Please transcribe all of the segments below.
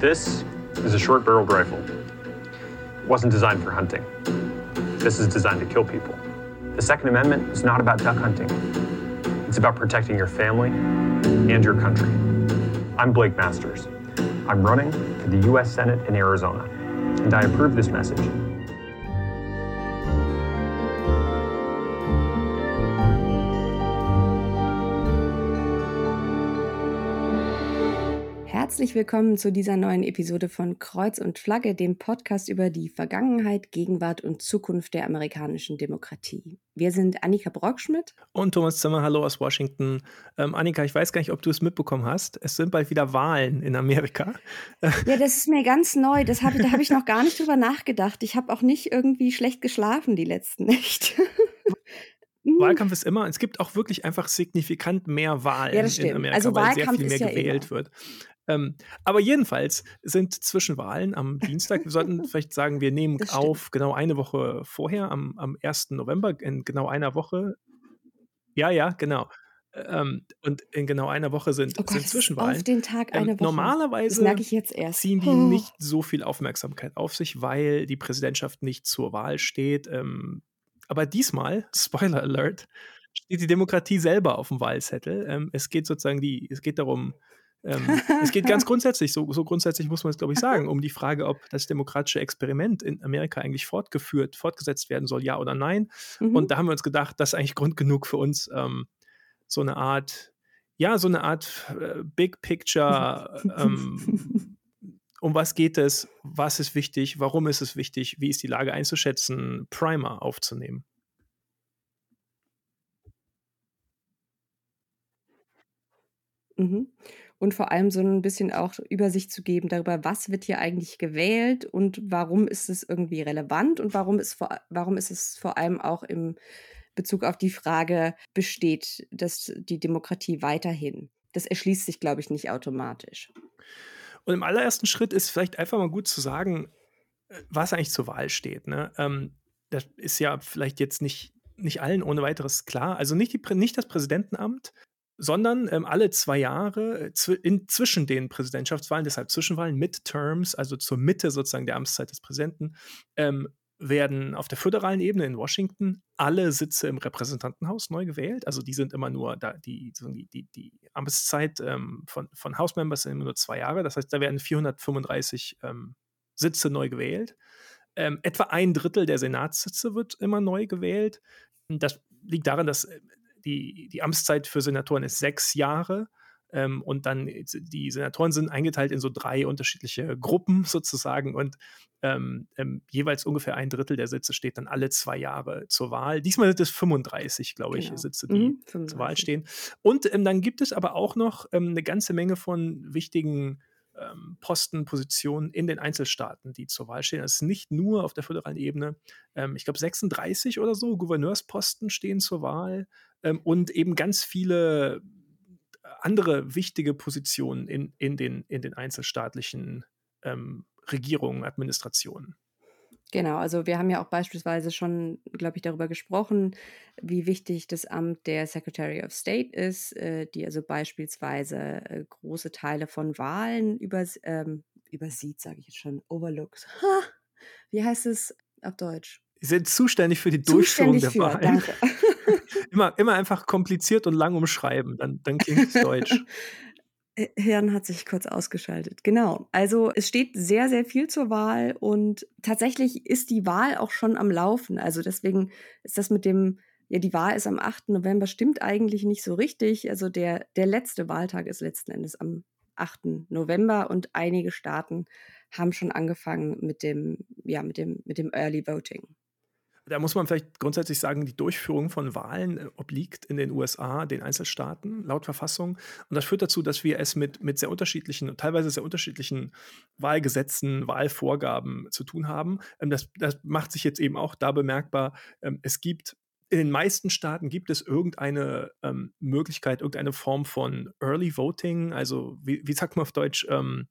This is a short barreled rifle. It wasn't designed for hunting. This is designed to kill people. The Second Amendment is not about duck hunting. It's about protecting your family and your country. I'm Blake Masters. I'm running for the U.S. Senate in Arizona, and I approve this message. Herzlich willkommen zu dieser neuen Episode von Kreuz und Flagge, dem Podcast über die Vergangenheit, Gegenwart und Zukunft der amerikanischen Demokratie. Wir sind Annika Brockschmidt und Thomas Zimmer. Hallo aus Washington. Ähm, Annika, ich weiß gar nicht, ob du es mitbekommen hast. Es sind bald wieder Wahlen in Amerika. Ja, das ist mir ganz neu. Das hab, da habe ich noch gar nicht drüber nachgedacht. Ich habe auch nicht irgendwie schlecht geschlafen die letzten Nächte. Wahlkampf ist immer, es gibt auch wirklich einfach signifikant mehr Wahlen ja, in Amerika, also weil Wahlkampf sehr viel mehr ja gewählt immer. wird. Ähm, aber jedenfalls sind Zwischenwahlen am Dienstag. Wir sollten vielleicht sagen, wir nehmen auf genau eine Woche vorher, am, am 1. November, in genau einer Woche. Ja, ja, genau. Ähm, und in genau einer Woche sind, Oh Gott, sind Zwischenwahlen. auf den Tag Ähm, eine Woche. Das normalerweise ziehen die Oh. nicht so viel Aufmerksamkeit auf sich, weil die Präsidentschaft nicht zur Wahl steht. Ähm, aber diesmal, Spoiler Alert, steht die Demokratie selber auf dem Wahlzettel. Ähm, es geht sozusagen die, es geht darum, ähm, es geht ganz grundsätzlich, so, so grundsätzlich muss man es, glaube ich, sagen, um die Frage, ob das demokratische Experiment in Amerika eigentlich fortgeführt, fortgesetzt werden soll, ja oder nein. Mhm. Und da haben wir uns gedacht, das ist eigentlich Grund genug für uns, ähm, so eine Art, ja, so eine Art äh, Big Picture, ähm, um was geht es, was ist wichtig, warum ist es wichtig, wie ist die Lage einzuschätzen, Primer aufzunehmen. Mhm. Und vor allem so ein bisschen auch Übersicht zu geben darüber, was wird hier eigentlich gewählt und warum ist es irgendwie relevant und warum ist warum ist es vor allem auch im Bezug auf die Frage besteht, dass die Demokratie weiterhin. Das erschließt sich, glaube ich, nicht automatisch. Und im allerersten Schritt ist vielleicht einfach mal gut zu sagen, äh, was eigentlich zur Wahl steht. Ne? Ähm, das ist ja vielleicht jetzt nicht, nicht allen ohne weiteres klar. Also nicht, die, nicht das Präsidentenamt, sondern ähm, alle zwei Jahre äh, zwi- in, zwischen den Präsidentschaftswahlen, deshalb Zwischenwahlen, Midterms, also zur Mitte sozusagen der Amtszeit des Präsidenten, ähm, werden auf der föderalen Ebene in Washington alle Sitze im Repräsentantenhaus neu gewählt. Also die sind immer nur, da, die, die, die, die Amtszeit ähm, von, von House-Members sind immer nur zwei Jahre. Das heißt, da werden 435 ähm, Sitze neu gewählt. Ähm, etwa ein Drittel der Senatssitze wird immer neu gewählt. Das liegt daran, dass äh, die, die Amtszeit für Senatoren ist sechs Jahre. Ähm, und dann, äh, die Senatoren sind eingeteilt in so drei unterschiedliche Gruppen sozusagen. Und ähm, ähm, jeweils ungefähr ein Drittel der Sitze steht dann alle zwei Jahre zur Wahl. Diesmal sind es 35, glaube ich, Genau. Sitze, die Mhm, zur Wahl 35. stehen. Und ähm, dann gibt es aber auch noch ähm, eine ganze Menge von wichtigen ähm, Posten, Positionen in den Einzelstaaten, die zur Wahl stehen. Es ist nicht nur auf der föderalen Ebene. Ähm, ich glaube, 36 oder so Gouverneursposten stehen zur Wahl ähm, und eben ganz viele andere wichtige Positionen in, in, den, in den einzelstaatlichen ähm, Regierungen, Administrationen. Genau, also wir haben ja auch beispielsweise schon, glaube ich, darüber gesprochen, wie wichtig das Amt der Secretary of State ist, äh, die also beispielsweise äh, große Teile von Wahlen übers ähm, übersieht, sage ich jetzt schon, overlooks. Ha! Wie heißt es auf Deutsch? Sie sind zuständig für die Durchführung Zuständig der für, Wahlen. danke. Immer, immer einfach kompliziert und lang umschreiben, dann, dann klingt es deutsch. Hirn hat sich kurz ausgeschaltet. Genau. Also es steht sehr, sehr viel zur Wahl und tatsächlich ist die Wahl auch schon am Laufen. Also deswegen ist das mit dem, ja, die Wahl ist am 8. November, stimmt eigentlich nicht so richtig. Also der, der letzte Wahltag ist letzten Endes am 8. November und einige Staaten haben schon angefangen mit dem, ja, mit dem, mit dem Early Voting. Da muss man vielleicht grundsätzlich sagen, die Durchführung von Wahlen äh, obliegt in den USA den Einzelstaaten laut Verfassung. Und das führt dazu, dass wir es mit, mit sehr unterschiedlichen, teilweise sehr unterschiedlichen Wahlgesetzen, Wahlvorgaben zu tun haben. Ähm, das, das macht sich jetzt eben auch da bemerkbar. Ähm, es gibt in den meisten Staaten gibt es irgendeine ähm, Möglichkeit, irgendeine Form von Early Voting, also wie, wie sagt man auf Deutsch, ähm,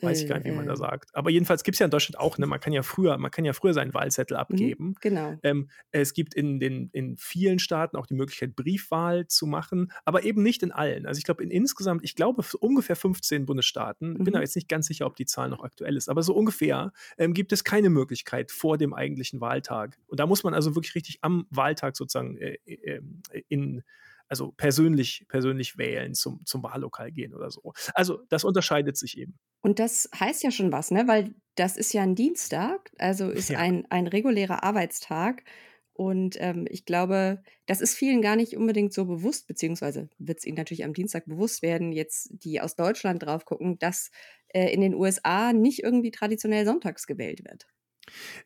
Weiß ich gar nicht, wie man da äh, sagt. Aber jedenfalls gibt es ja in Deutschland auch, ne, man kann ja früher, man kann ja früher seinen Wahlzettel mhm, abgeben. Mhm, genau. Ähm, es gibt in, den, in vielen Staaten auch die Möglichkeit, Briefwahl zu machen, aber eben nicht in allen. Also ich glaube, in insgesamt, ich glaube, ungefähr 15 Bundesstaaten, mhm. bin da jetzt nicht ganz sicher, ob die Zahl noch aktuell ist, aber so ungefähr ähm, gibt es keine Möglichkeit vor dem eigentlichen Wahltag. Und da muss man also wirklich richtig am Wahltag sozusagen äh, äh, in also persönlich, persönlich wählen, zum, zum Wahllokal gehen oder so. Also das unterscheidet sich eben. Und das heißt ja schon was, ne? Weil das ist ja ein Dienstag, also ist ja. ein, ein regulärer Arbeitstag. Und ähm, ich glaube, das ist vielen gar nicht unbedingt so bewusst, beziehungsweise wird es ihnen natürlich am Dienstag bewusst werden, jetzt die aus Deutschland drauf gucken, dass äh, in den USA nicht irgendwie traditionell sonntags gewählt wird.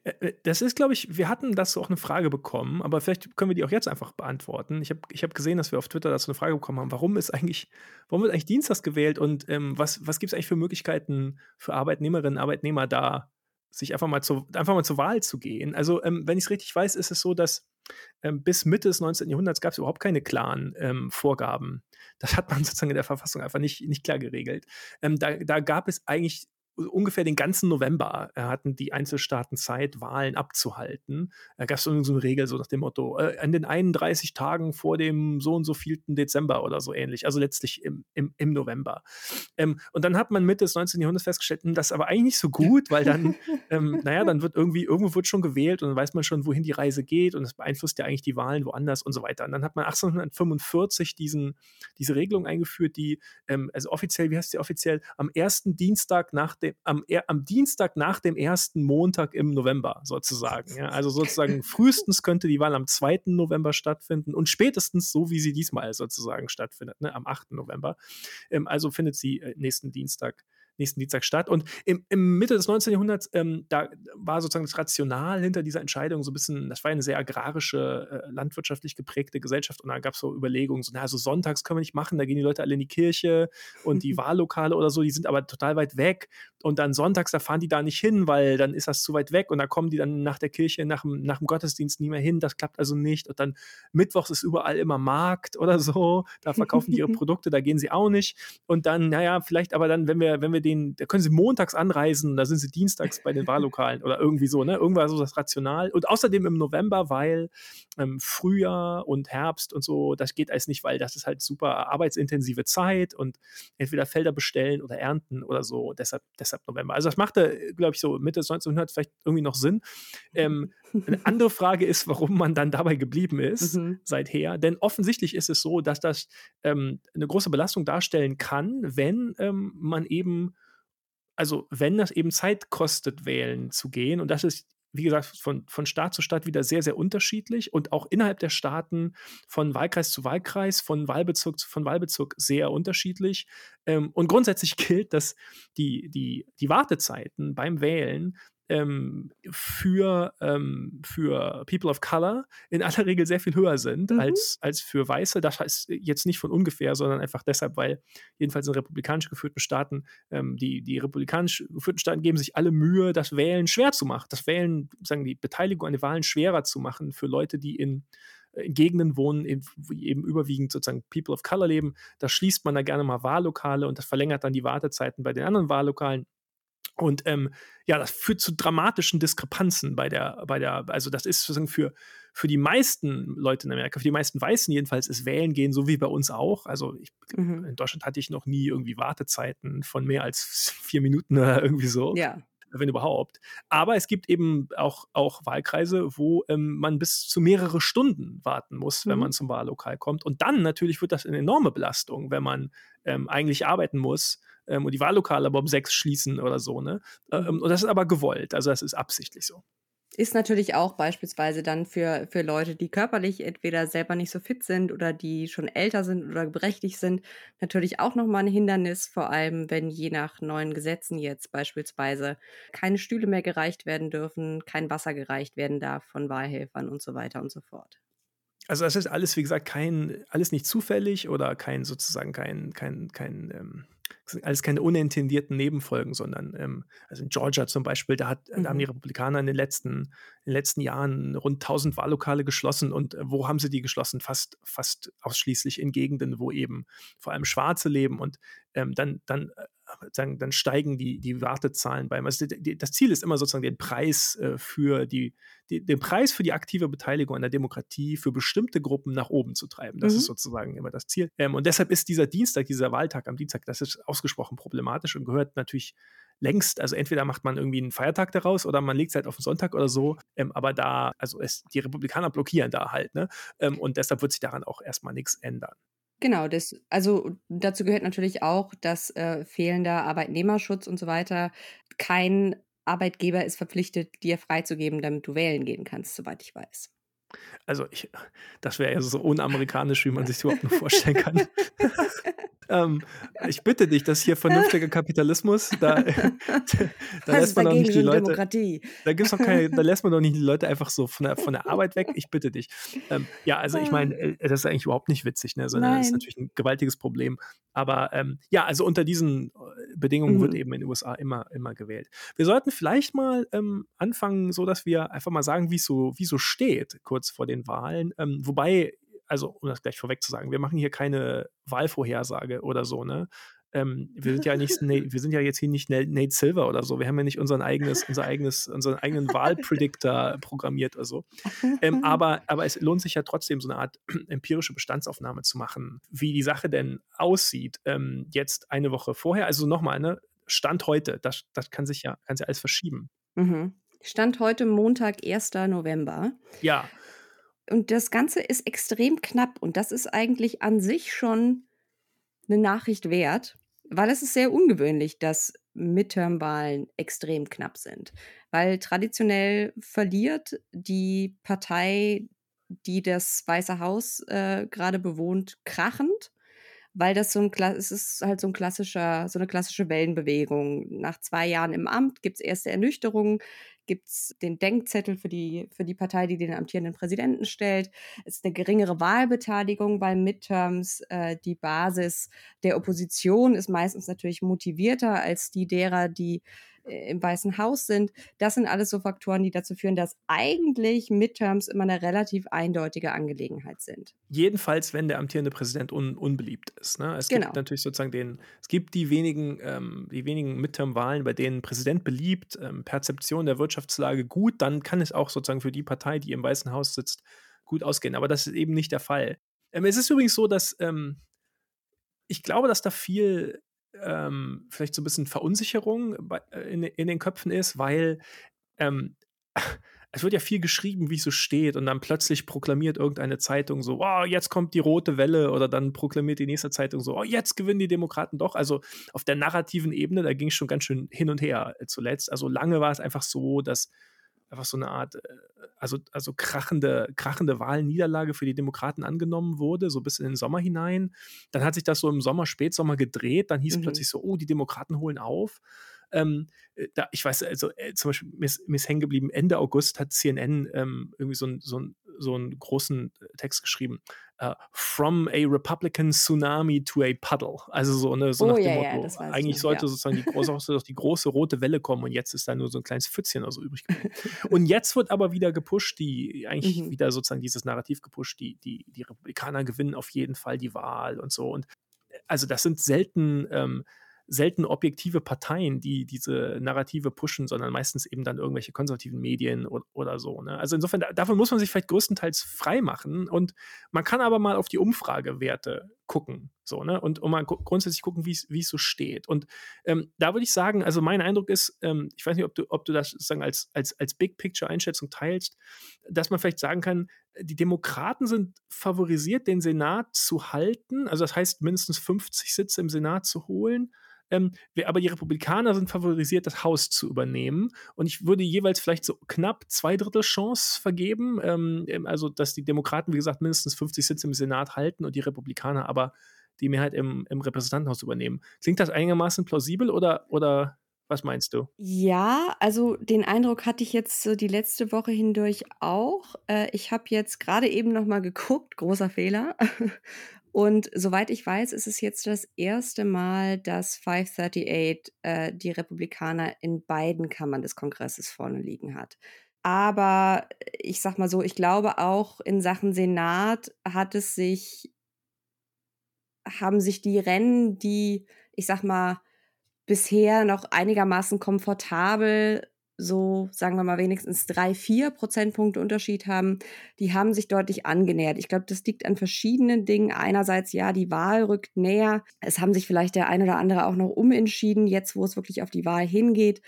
Äh, äh, das ist, glaube ich, wir hatten dazu auch eine Frage bekommen, aber vielleicht können wir die auch jetzt einfach beantworten. Ich habe ich hab gesehen, dass wir auf Twitter dazu eine Frage bekommen haben, warum ist eigentlich, warum wird eigentlich Dienstags gewählt und ähm, was, was gibt es eigentlich für Möglichkeiten für Arbeitnehmerinnen, Arbeitnehmer da, sich einfach mal, zu, einfach mal zur Wahl zu gehen? Also, ähm, wenn ich es richtig weiß, ist es so, dass ähm, bis Mitte des 19. Jahrhunderts gab es überhaupt keine klaren ähm, Vorgaben. Das hat man sozusagen in der Verfassung einfach nicht, nicht klar geregelt. Ähm, da, da gab es eigentlich ungefähr den ganzen November äh, hatten die Einzelstaaten Zeit, Wahlen abzuhalten. Da gab es so eine Regel, so nach dem Motto, äh, an den 31 Tagen vor dem so und so vielten Dezember oder so ähnlich, also letztlich im, im, im November. Ähm, und dann hat man Mitte des 19. Jahrhunderts festgestellt, hm, das ist aber eigentlich nicht so gut, weil dann, ähm, naja, dann wird irgendwie, irgendwo wird schon gewählt und dann weiß man schon, wohin die Reise geht und das beeinflusst ja eigentlich die Wahlen woanders und so weiter. Und dann hat man 1845 diesen, diese Regelung eingeführt, die, ähm, also offiziell, wie heißt die offiziell, am ersten Dienstag nach dem dem, am, am, Dienstag nach dem ersten Montag im November sozusagen. Ja? Also sozusagen frühestens könnte die Wahl am 2. November stattfinden und spätestens so, wie sie diesmal sozusagen stattfindet, ne? am 8. November. Ähm, also findet sie äh, nächsten Dienstag nächsten Dienstag statt. Und im, im Mitte des 19. Jahrhunderts, ähm, da war sozusagen das Rational hinter dieser Entscheidung so ein bisschen, das war eine sehr agrarische, äh, landwirtschaftlich geprägte Gesellschaft. Und da gab es so Überlegungen, so, na, so sonntags können wir nicht machen, da gehen die Leute alle in die Kirche und die Wahllokale oder so, die sind aber total weit weg. Und dann sonntags, da fahren die da nicht hin, weil dann ist das zu weit weg. Und da kommen die dann nach der Kirche, nach dem, nach dem Gottesdienst nie mehr hin, das klappt also nicht. Und dann mittwochs ist überall immer Markt oder so, da verkaufen die ihre Produkte, da gehen sie auch nicht. Und dann, naja, vielleicht aber dann, wenn wir, wenn wir den, da können sie montags anreisen, da sind sie dienstags bei den Wahllokalen oder irgendwie so, ne? Irgendwann so das Rational. Und außerdem im November, weil ähm, Frühjahr und Herbst und so, das geht alles nicht, weil das ist halt super arbeitsintensive Zeit und entweder Felder bestellen oder ernten oder so, deshalb, deshalb November. Also das machte, glaube ich, so Mitte des 1900 vielleicht irgendwie noch Sinn. Ähm, eine andere Frage ist, warum man dann dabei geblieben ist mhm. seither. Denn offensichtlich ist es so, dass das ähm, eine große Belastung darstellen kann, wenn ähm, man eben also wenn das eben Zeit kostet, wählen zu gehen, und das ist, wie gesagt, von, von Staat zu Staat wieder sehr, sehr unterschiedlich und auch innerhalb der Staaten von Wahlkreis zu Wahlkreis, von Wahlbezirk zu von Wahlbezirk sehr unterschiedlich. Ähm, und grundsätzlich gilt, dass die, die, die Wartezeiten beim Wählen ähm, für, ähm, für People of Color in aller Regel sehr viel höher sind mhm. als, als für Weiße. Das heißt jetzt nicht von ungefähr, sondern einfach deshalb, weil jedenfalls in republikanisch geführten Staaten, ähm, die, die republikanisch geführten Staaten geben sich alle Mühe, das Wählen schwer zu machen. Das Wählen, sagen die Beteiligung an den Wahlen schwerer zu machen für Leute, die in Gegenden wohnen, eben überwiegend sozusagen People of Color leben. Da schließt man da gerne mal Wahllokale und das verlängert dann die Wartezeiten bei den anderen Wahllokalen. Und ähm, ja, das führt zu dramatischen Diskrepanzen bei der, bei der, also das ist sozusagen für, für die meisten Leute in Amerika, für die meisten Weißen jedenfalls, ist Wählen gehen, so wie bei uns auch. Also ich, mhm. in Deutschland hatte ich noch nie irgendwie Wartezeiten von mehr als vier Minuten oder irgendwie so. Ja wenn überhaupt. Aber es gibt eben auch, auch Wahlkreise, wo ähm, man bis zu mehrere Stunden warten muss, wenn mhm. man zum Wahllokal kommt. Und dann natürlich wird das eine enorme Belastung, wenn man ähm, eigentlich arbeiten muss ähm, und die Wahllokale aber um sechs schließen oder so. Ne? Mhm. Ähm, und das ist aber gewollt, also das ist absichtlich so. Ist natürlich auch beispielsweise dann für, für Leute, die körperlich entweder selber nicht so fit sind oder die schon älter sind oder berechtigt sind, natürlich auch nochmal ein Hindernis, vor allem wenn je nach neuen Gesetzen jetzt beispielsweise keine Stühle mehr gereicht werden dürfen, kein Wasser gereicht werden darf von Wahlhelfern und so weiter und so fort. Also das ist alles, wie gesagt, kein, alles nicht zufällig oder kein sozusagen kein, kein, kein ähm alles keine unintendierten Nebenfolgen, sondern ähm, also in Georgia zum Beispiel, da, hat, mhm. da haben die mhm. Republikaner in den letzten, in den letzten Jahren rund 1000 Wahllokale geschlossen und äh, wo haben sie die geschlossen? Fast, fast ausschließlich in Gegenden, wo eben vor allem Schwarze leben und ähm, dann, dann äh, dann, dann steigen die, die Wartezahlen beim. Also die, die, das Ziel ist immer sozusagen den Preis äh, für die, den Preis für die aktive Beteiligung an der Demokratie für bestimmte Gruppen nach oben zu treiben. Das mhm. ist sozusagen immer das Ziel. Ähm, und deshalb ist dieser Dienstag, dieser Wahltag am Dienstag, das ist ausgesprochen problematisch und gehört natürlich längst, also entweder macht man irgendwie einen Feiertag daraus oder man legt es halt auf den Sonntag oder so. Ähm, aber da, also es, die Republikaner blockieren da halt, ne? Ähm, und deshalb wird sich daran auch erstmal nichts ändern. Genau, das, also dazu gehört natürlich auch, dass äh, fehlender Arbeitnehmerschutz und so weiter kein Arbeitgeber ist verpflichtet, dir freizugeben, damit du wählen gehen kannst, soweit ich weiß. Also ich, das wäre ja so unamerikanisch, wie man sich überhaupt nur vorstellen kann. ähm, ich bitte dich, das hier vernünftiger Kapitalismus, da, da lässt man doch nicht die Leute. Demokratie. Da gibt's doch keine, da lässt man doch nicht die Leute einfach so von der, von der Arbeit weg. Ich bitte dich. Ähm, ja, also ich meine, äh, das ist eigentlich überhaupt nicht witzig, ne? sondern Nein. das ist natürlich ein gewaltiges Problem. Aber ähm, ja, also unter diesen äh, Bedingungen mhm. wird eben in den USA immer, immer gewählt. Wir sollten vielleicht mal ähm, anfangen, so dass wir einfach mal sagen, wie es so, so steht, kurz vor den Wahlen. Ähm, wobei, also um das gleich vorweg zu sagen, wir machen hier keine Wahlvorhersage oder so, ne? Ähm, wir sind ja nicht, wir sind ja jetzt hier nicht Nate Silver oder so. Wir haben ja nicht unseren eigenes, unser eigenes, unseren eigenen Wahlpredictor programmiert oder so. Ähm, aber, aber es lohnt sich ja trotzdem, so eine Art empirische Bestandsaufnahme zu machen, wie die Sache denn aussieht. Ähm, jetzt eine Woche vorher, also nochmal, ne? Stand heute, das, das kann sich ja, kann sich alles verschieben. Mhm. Stand heute Montag, 1. November. Ja. Und das Ganze ist extrem knapp und das ist eigentlich an sich schon eine Nachricht wert, weil es ist sehr ungewöhnlich, dass Midterm-Wahlen extrem knapp sind. Weil traditionell verliert die Partei, die das Weiße Haus äh, gerade bewohnt, krachend weil das so ein es ist halt so ein klassischer, so eine klassische Wellenbewegung. Nach zwei Jahren im Amt gibt es erste Ernüchterungen, gibt es den Denkzettel für die, für die Partei, die den amtierenden Präsidenten stellt. Es ist eine geringere Wahlbeteiligung bei Midterms. Äh, die Basis der Opposition ist meistens natürlich motivierter als die derer, die im Weißen Haus sind. Das sind alles so Faktoren, die dazu führen, dass eigentlich Midterms immer eine relativ eindeutige Angelegenheit sind. Jedenfalls, wenn der amtierende Präsident un unbeliebt ist. Ne? Es genau. gibt natürlich sozusagen den, es gibt die wenigen, ähm, die wenigen Midterm-Wahlen, bei denen Präsident beliebt, ähm, Perzeption der Wirtschaftslage gut, dann kann es auch sozusagen für die Partei, die im Weißen Haus sitzt, gut ausgehen. Aber das ist eben nicht der Fall. Ähm, es ist übrigens so, dass ähm, ich glaube, dass da viel ähm, vielleicht so ein bisschen Verunsicherung bei, äh, in, in, den Köpfen ist, weil ähm, es wird ja viel geschrieben, wie es so steht, und dann plötzlich proklamiert irgendeine Zeitung so, oh, jetzt kommt die rote Welle, oder dann proklamiert die nächste Zeitung so, oh, jetzt gewinnen die Demokraten doch. Also auf der narrativen Ebene, da ging es schon ganz schön hin und her äh, zuletzt. Also lange war es einfach so, dass einfach so eine Art, äh, also, also krachende, krachende Wahlniederlage für die Demokraten angenommen wurde, so bis in den Sommer hinein. Dann hat sich das so im Sommer, Spätsommer gedreht. Dann hieß mhm. plötzlich so, oh, die Demokraten holen auf. Ähm, äh, da, ich weiß, also äh, zum Beispiel, mir ist, mir ist hängen geblieben, Ende August hat CNN ähm, irgendwie so, ein, so, ein, so einen großen äh, Text geschrieben. Uh, from a Republican Tsunami to a Puddle. Also so, ne, so oh, nach dem ja, Motto, ja, eigentlich sollte ja. sozusagen die große, die große rote Welle kommen und jetzt ist da nur so ein kleines Pfützchen oder so übrig geblieben. und jetzt wird aber wieder gepusht, die, eigentlich mhm. wieder sozusagen dieses Narrativ gepusht, die, die, die Republikaner gewinnen auf jeden Fall die Wahl und so. Und also das sind selten ähm, selten objektive Parteien, die diese Narrative pushen, sondern meistens eben dann irgendwelche konservativen Medien oder, oder so. Ne? Also insofern, davon muss man sich vielleicht größtenteils frei machen und man kann aber mal auf die Umfragewerte gucken. So, ne? Und, und mal grundsätzlich gucken, wie es so steht. Und ähm, da würde ich sagen, also mein Eindruck ist, ähm, ich weiß nicht, ob du, ob du das sozusagen als, als, als Big Picture-Einschätzung teilst, dass man vielleicht sagen kann, die Demokraten sind favorisiert, den Senat zu halten, also das heißt mindestens 50 Sitze im Senat zu holen ähm, aber die Republikaner sind favorisiert, das Haus zu übernehmen. Und ich würde jeweils vielleicht so knapp zwei Drittel Chance vergeben. Ähm, ähm also, dass die Demokraten, wie gesagt, mindestens 50 Sitze im Senat halten und die Republikaner aber die Mehrheit im, im Repräsentantenhaus übernehmen. Klingt das einigermaßen plausibel oder, oder was meinst du? Ja, also den Eindruck hatte ich jetzt so die letzte Woche hindurch auch. Äh, ich habe jetzt gerade eben noch mal geguckt, großer Fehler, Und soweit ich weiß, ist es jetzt das erste Mal, dass 538 äh, die Republikaner in beiden Kammern des Kongresses vorne liegen hat. Aber ich sag mal so, ich glaube auch in Sachen Senat hat es sich, haben sich die Rennen, die, ich sag mal, bisher noch einigermaßen komfortabel so, sagen wir mal, wenigstens drei, vier Prozentpunkte Unterschied haben, die haben sich deutlich angenähert. Ich glaube, das liegt an verschiedenen Dingen. Einerseits, ja, die Wahl rückt näher. Es haben sich vielleicht der ein oder andere auch noch umentschieden, jetzt wo es wirklich auf die Wahl hingeht.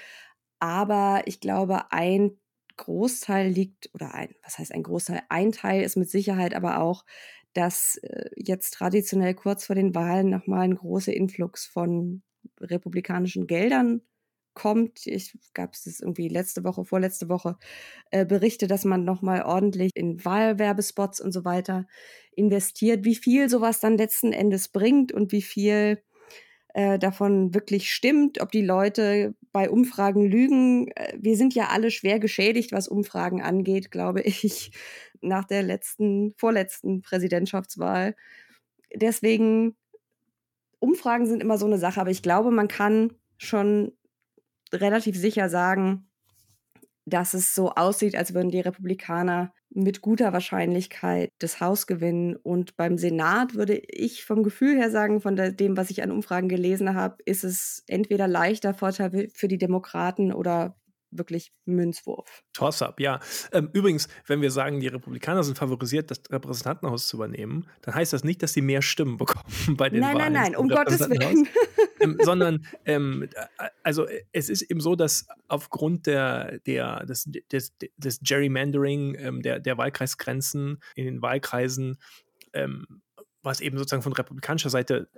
Aber ich glaube, ein Großteil liegt, oder ein, was heißt ein Großteil? Ein Teil ist mit Sicherheit aber auch, dass äh, jetzt traditionell kurz vor den Wahlen nochmal ein großer Influx von republikanischen Geldern kommt. Ich gab es irgendwie letzte Woche, vorletzte Woche äh, Berichte, dass man nochmal ordentlich in Wahlwerbespots und so weiter investiert. Wie viel sowas dann letzten Endes bringt und wie viel äh, davon wirklich stimmt, ob die Leute bei Umfragen lügen. Äh, wir sind ja alle schwer geschädigt, was Umfragen angeht, glaube ich, nach der letzten, vorletzten Präsidentschaftswahl. Deswegen, Umfragen sind immer so eine Sache, aber ich glaube, man kann schon relativ sicher sagen, dass es so aussieht, als würden die Republikaner mit guter Wahrscheinlichkeit das Haus gewinnen. Und beim Senat würde ich vom Gefühl her sagen, von dem, was ich an Umfragen gelesen habe, ist es entweder leichter Vorteil für die Demokraten oder wirklich Münzwurf. Toss-up, ja. Ähm, übrigens, wenn wir sagen, die Republikaner sind favorisiert, das Repräsentantenhaus zu übernehmen, dann heißt das nicht, dass sie mehr Stimmen bekommen bei den nein, Wahlen. Nein, nein, nein, um Gottes Willen. ähm, sondern ähm, also es ist eben so, dass aufgrund der, der, des, des, des Gerrymandering ähm, der, der Wahlkreisgrenzen in den Wahlkreisen ähm, was eben sozusagen von republikanischer Seite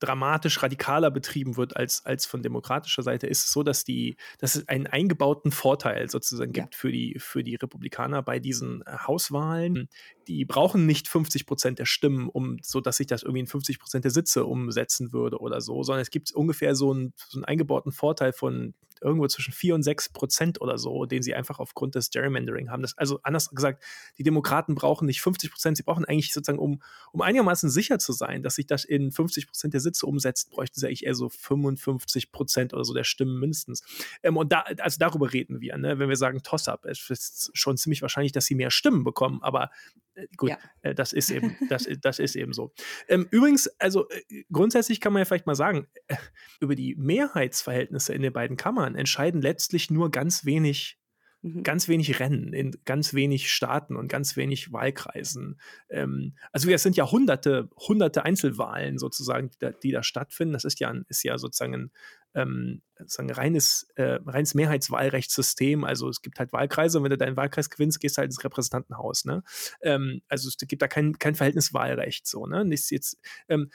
dramatisch radikaler betrieben wird als, als von demokratischer Seite, ist es so, dass, die, dass es einen eingebauten Vorteil sozusagen gibt ja. für, die, für die Republikaner bei diesen äh, Hauswahlen. Die brauchen nicht 50 Prozent der Stimmen, um so dass sich das irgendwie in 50 Prozent der Sitze umsetzen würde oder so, sondern es gibt ungefähr so einen, so einen eingebauten Vorteil von irgendwo zwischen 4 und 6 Prozent oder so, den sie einfach aufgrund des Gerrymandering haben. Das, also anders gesagt, die Demokraten brauchen nicht 50 Prozent, sie brauchen eigentlich sozusagen, um, um einigermaßen sicher zu sein, dass sich das in 50 Prozent der Sitze umsetzt, bräuchten sie eigentlich eher so 55 Prozent oder so der Stimmen mindestens. Ähm, und da, also darüber reden wir, ne? wenn wir sagen Toss-up. Es ist schon ziemlich wahrscheinlich, dass sie mehr Stimmen bekommen, aber äh, gut, ja. äh, das ist eben, das, das ist eben so. Ähm, übrigens, also äh, grundsätzlich kann man ja vielleicht mal sagen, äh, über die Mehrheitsverhältnisse in den beiden Kammern entscheiden letztlich nur ganz wenig Mhm. Ganz wenig Rennen in ganz wenig Staaten und ganz wenig Wahlkreisen. Ähm, also es sind ja hunderte, hunderte Einzelwahlen sozusagen, die da, die da stattfinden. Das ist ja, ist ja sozusagen ein ähm, sozusagen reines, äh, reines Mehrheitswahlrechtssystem. Also es gibt halt Wahlkreise und wenn du deinen Wahlkreis gewinnst, gehst du halt ins Repräsentantenhaus. Ne? Ähm, also es gibt da kein, kein Verhältniswahlrecht. So, ne? Nichts jetzt, ähm,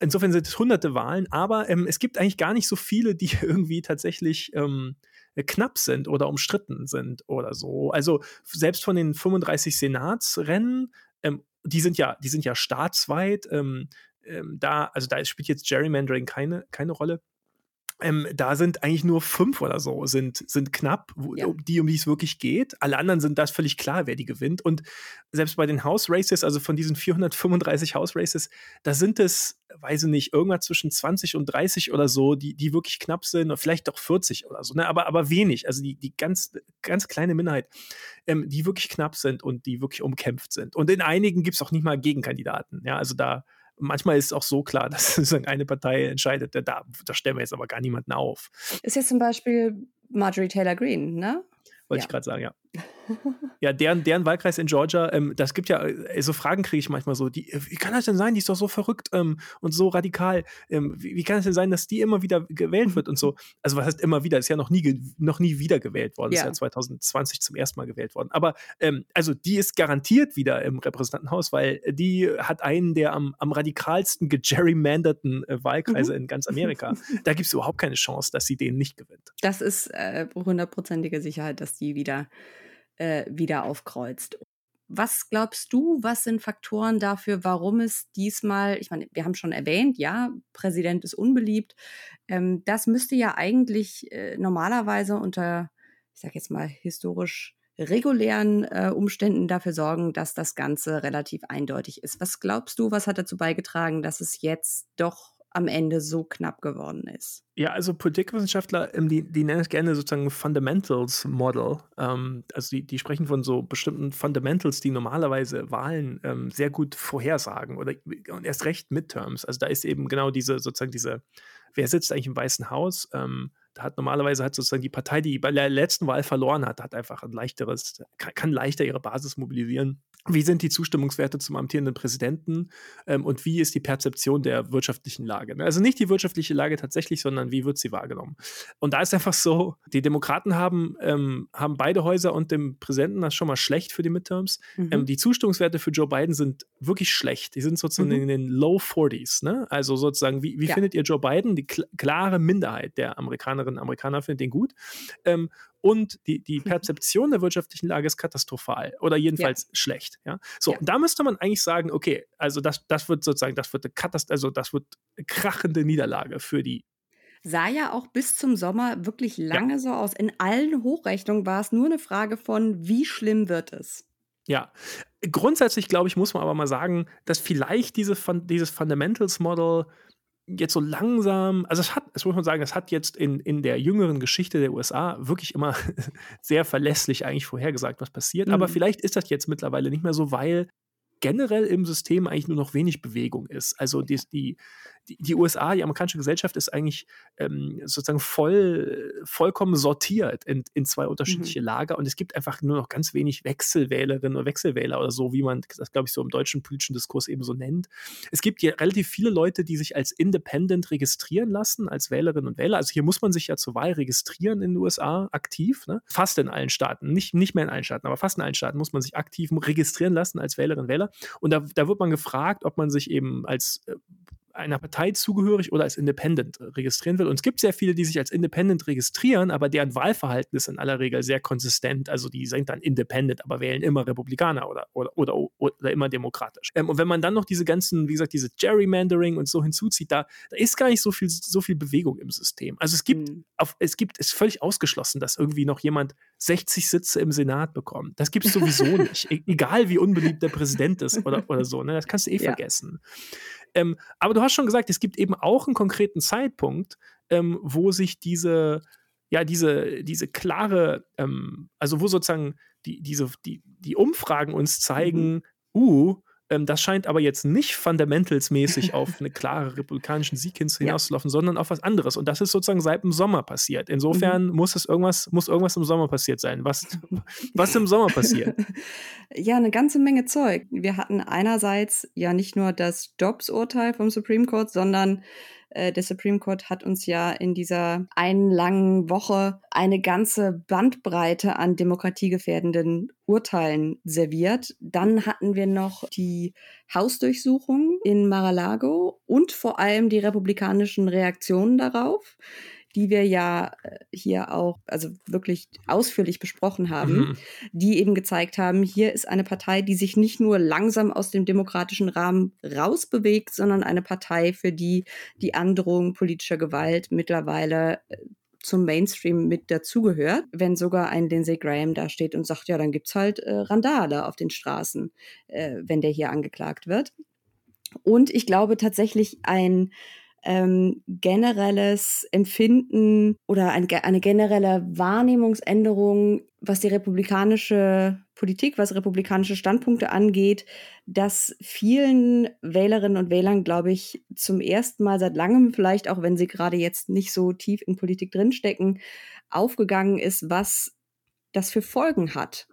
insofern sind es hunderte Wahlen, aber ähm, es gibt eigentlich gar nicht so viele, die irgendwie tatsächlich ähm, knapp sind oder umstritten sind oder so. Also selbst von den 35 Senatsrennen, ähm, die sind ja, die sind ja staatsweit. Ähm, ähm, da, also da spielt jetzt Gerrymandering keine, keine Rolle. Ähm, da sind eigentlich nur fünf oder so, sind, sind knapp, wo, ja. die, um die es wirklich geht. Alle anderen sind das völlig klar, wer die gewinnt. Und selbst bei den House Races, also von diesen 435 House Races, da sind es, weiß ich nicht, irgendwas zwischen 20 und 30 oder so, die, die wirklich knapp sind, vielleicht doch 40 oder so, ne? aber, aber wenig. Also die, die ganz, ganz kleine Minderheit, ähm, die wirklich knapp sind und die wirklich umkämpft sind. Und in einigen gibt es auch nicht mal Gegenkandidaten. Ja, also da manchmal ist es auch so klar, dass eine Partei entscheidet, da, da stellen wir jetzt aber gar niemanden auf. Ist jetzt zum Beispiel Marjorie Taylor Greene, ne? Wollte ja. ich gerade sagen, ja. Ja, deren, deren Wahlkreis in Georgia, ähm, das gibt ja, äh, so Fragen kriege ich manchmal so, die, wie kann das denn sein, die ist doch so verrückt ähm, und so radikal, ähm, wie, wie, kann es denn sein, dass die immer wieder gewählt wird und so, also was heißt immer wieder, ist ja noch nie, noch nie wieder gewählt worden, ja. ist ja. 2020 zum ersten Mal gewählt worden, aber ähm, also die ist garantiert wieder im Repräsentantenhaus, weil die hat einen der am, am radikalsten gegerrymanderten äh, Wahlkreise mhm. in ganz Amerika, da gibt es überhaupt keine Chance, dass sie den nicht gewinnt. Das ist äh, hundertprozentige äh, Sicherheit, dass die wieder äh, wieder aufkreuzt. Was glaubst du, was sind Faktoren dafür, warum es diesmal, ich meine, wir haben schon erwähnt, ja, Präsident ist unbeliebt. Ähm, das müsste ja eigentlich äh, normalerweise unter, ich sage jetzt mal, historisch regulären äh, Umständen dafür sorgen, dass das Ganze relativ eindeutig ist. Was glaubst du, was hat dazu beigetragen, dass es jetzt doch am Ende so knapp geworden ist. Ja, also Politikwissenschaftler, ähm, die, die nennen es gerne sozusagen Fundamentals Model. Ähm, also die, die sprechen von so bestimmten Fundamentals, die normalerweise Wahlen ähm, sehr gut vorhersagen oder und erst recht Midterms. Also da ist eben genau diese sozusagen diese, wer sitzt eigentlich im Weißen Haus? Ähm, da hat normalerweise hat sozusagen die Partei, die bei der letzten Wahl verloren hat, hat einfach ein leichteres, kann, kann leichter ihre Basis mobilisieren wie sind die Zustimmungswerte zum amtierenden Präsidenten ähm, und wie ist die Perzeption der wirtschaftlichen Lage? Ne? Also nicht die wirtschaftliche Lage tatsächlich, sondern wie wird sie wahrgenommen? Und da ist einfach so, die Demokraten haben, ähm, haben beide Häuser und dem Präsidenten das schon mal schlecht für die Midterms. Mhm. Ähm, die Zustimmungswerte für Joe Biden sind wirklich schlecht. Die sind sozusagen mhm. in den Low 40s. Ne? Also sozusagen, wie, wie ja. findet ihr Joe Biden? Die kl klare Minderheit der Amerikanerinnen und Amerikaner findet den gut. Und die, die mhm. Perzeption der wirtschaftlichen Lage ist katastrophal oder jedenfalls ja. schlecht. Ja? So, ja. da müsste man eigentlich sagen, okay, also das, das wird sozusagen, das wird eine Katast also das wird eine krachende Niederlage für die sah ja auch bis zum Sommer wirklich lange ja. so aus. In allen Hochrechnungen war es nur eine Frage von, wie schlimm wird es? Ja, grundsätzlich glaube ich, muss man aber mal sagen, dass vielleicht diese, dieses Fundamentals Model jetzt so langsam, also es hat, es muss man sagen, es hat jetzt in, in der jüngeren Geschichte der USA wirklich immer sehr verlässlich eigentlich vorhergesagt, was passiert. Mhm. Aber vielleicht ist das jetzt mittlerweile nicht mehr so, weil generell im System eigentlich nur noch wenig Bewegung ist. Also die, die, die, die USA, die amerikanische Gesellschaft ist eigentlich ähm, sozusagen voll, vollkommen sortiert in, in zwei unterschiedliche mhm. Lager und es gibt einfach nur noch ganz wenig Wechselwählerinnen oder Wechselwähler oder so, wie man das, glaube ich, so im deutschen politischen Diskurs eben so nennt. Es gibt ja relativ viele Leute, die sich als Independent registrieren lassen, als Wählerinnen und Wähler. Also hier muss man sich ja zur Wahl registrieren in den USA aktiv, ne? fast in allen Staaten, nicht, nicht mehr in allen Staaten, aber fast in allen Staaten muss man sich aktiv registrieren lassen als Wählerinnen und Wähler. Und da, da wird man gefragt, ob man sich eben als äh, einer Partei zugehörig oder als Independent registrieren will. Und es gibt sehr viele, die sich als Independent registrieren, aber deren Wahlverhalten ist in aller Regel sehr konsistent. Also die sind dann Independent, aber wählen immer Republikaner oder, oder, oder, oder immer demokratisch. Ähm, und wenn man dann noch diese ganzen, wie gesagt, diese Gerrymandering und so hinzuzieht, da, da ist gar nicht so viel, so viel Bewegung im System. Also es gibt, mhm. auf, es gibt, ist völlig ausgeschlossen, dass irgendwie noch jemand 60 Sitze im Senat bekommt. Das gibt es sowieso nicht. E egal wie unbeliebt der Präsident ist oder, oder so. Ne? Das kannst du eh ja. vergessen. Ähm, aber du hast schon gesagt, es gibt eben auch einen konkreten Zeitpunkt, ähm, wo sich diese, ja, diese, diese klare, ähm, also wo sozusagen die, diese, die, die Umfragen uns zeigen, mhm. uh, ähm, das scheint aber jetzt nicht fundamentalsmäßig auf einen klaren republikanischen Sieg hinauszulaufen, ja. sondern auf was anderes. Und das ist sozusagen seit dem Sommer passiert. Insofern mhm. muss es irgendwas, muss irgendwas im Sommer passiert sein. Was, was im Sommer passiert? Ja, eine ganze Menge Zeug. Wir hatten einerseits ja nicht nur das Dobbs-Urteil vom Supreme Court, sondern der Supreme Court hat uns ja in dieser einen langen Woche eine ganze Bandbreite an demokratiegefährdenden Urteilen serviert. Dann hatten wir noch die Hausdurchsuchung in Mar-a-Lago und vor allem die republikanischen Reaktionen darauf die wir ja äh, hier auch also wirklich ausführlich besprochen haben, mhm. die eben gezeigt haben, hier ist eine Partei, die sich nicht nur langsam aus dem demokratischen Rahmen rausbewegt, sondern eine Partei, für die die Androhung politischer Gewalt mittlerweile äh, zum Mainstream mit dazugehört, wenn sogar ein Lindsey Graham da steht und sagt, ja, dann gibt's halt äh, Randale auf den Straßen, äh, wenn der hier angeklagt wird. Und ich glaube tatsächlich ein ähm, generelles Empfinden oder ein, eine generelle Wahrnehmungsänderung, was die republikanische Politik, was republikanische Standpunkte angeht, dass vielen Wählerinnen und Wählern, glaube ich, zum ersten Mal seit langem, vielleicht auch wenn sie gerade jetzt nicht so tief in Politik drinstecken, aufgegangen ist, was das für Folgen hat,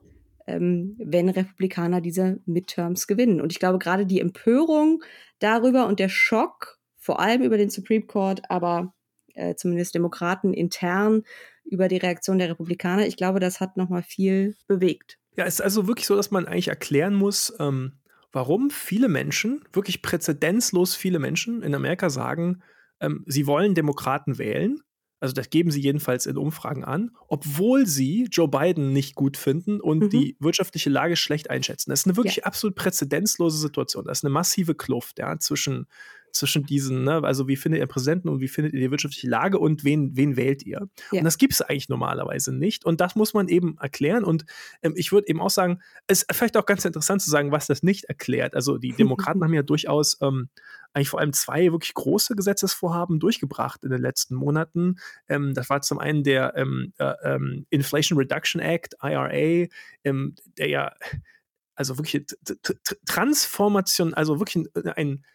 ähm, wenn Republikaner diese Midterms gewinnen. Und ich glaube, gerade die Empörung darüber und der Schock vor allem über den Supreme Court, aber äh, zumindest Demokraten intern über die Reaktion der Republikaner. Ich glaube, das hat nochmal viel bewegt. Ja, es ist also wirklich so, dass man eigentlich erklären muss, ähm, warum viele Menschen, wirklich präzedenzlos viele Menschen in Amerika sagen, ähm, sie wollen Demokraten wählen. Also das geben sie jedenfalls in Umfragen an, obwohl sie Joe Biden nicht gut finden und mhm. die wirtschaftliche Lage schlecht einschätzen. Das ist eine wirklich ja. absolut präzedenzlose Situation. Das ist eine massive Kluft ja, zwischen zwischen diesen, ne, also wie findet ihr Präsidenten und wie findet ihr die wirtschaftliche Lage und wen, wen wählt ihr? Ja. Und das gibt es eigentlich normalerweise nicht. Und das muss man eben erklären. Und ähm, ich würde eben auch sagen, es ist vielleicht auch ganz interessant zu sagen, was das nicht erklärt. Also die Demokraten haben ja durchaus ähm, eigentlich vor allem zwei wirklich große Gesetzesvorhaben durchgebracht in den letzten Monaten. Ähm, das war zum einen der ähm, äh, ähm, Inflation Reduction Act, IRA, ähm, der ja also wirklich Transformation, also wirklich ein, ein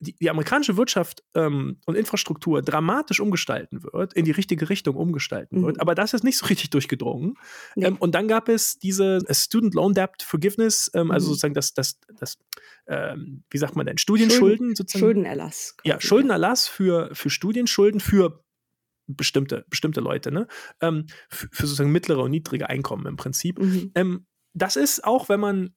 die, die amerikanische Wirtschaft ähm, und Infrastruktur dramatisch umgestalten wird, in die richtige Richtung umgestalten mhm. wird. Aber das ist nicht so richtig durchgedrungen. Nee. Ähm, und dann gab es diese äh, Student Loan Debt Forgiveness, ähm, also mhm. also sozusagen das, das, das ähm, wie sagt man denn, Studienschulden Schulden, sozusagen. Schuldenerlass. Quasi. Ja, Schuldenerlass für, für Studienschulden für bestimmte, bestimmte Leute, ne? Ähm, für, für, sozusagen mittlere und niedrige Einkommen im Prinzip. Mhm. Ähm, das ist auch, wenn man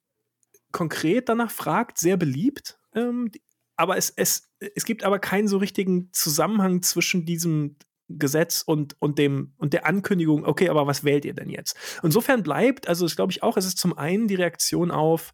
konkret danach fragt, sehr beliebt. Ähm, aber es, es, es gibt aber keinen so richtigen Zusammenhang zwischen diesem Gesetz und, und, dem, und der Ankündigung, okay, aber was wählt ihr denn jetzt? Insofern bleibt, also das glaube ich auch, es ist zum einen die Reaktion auf,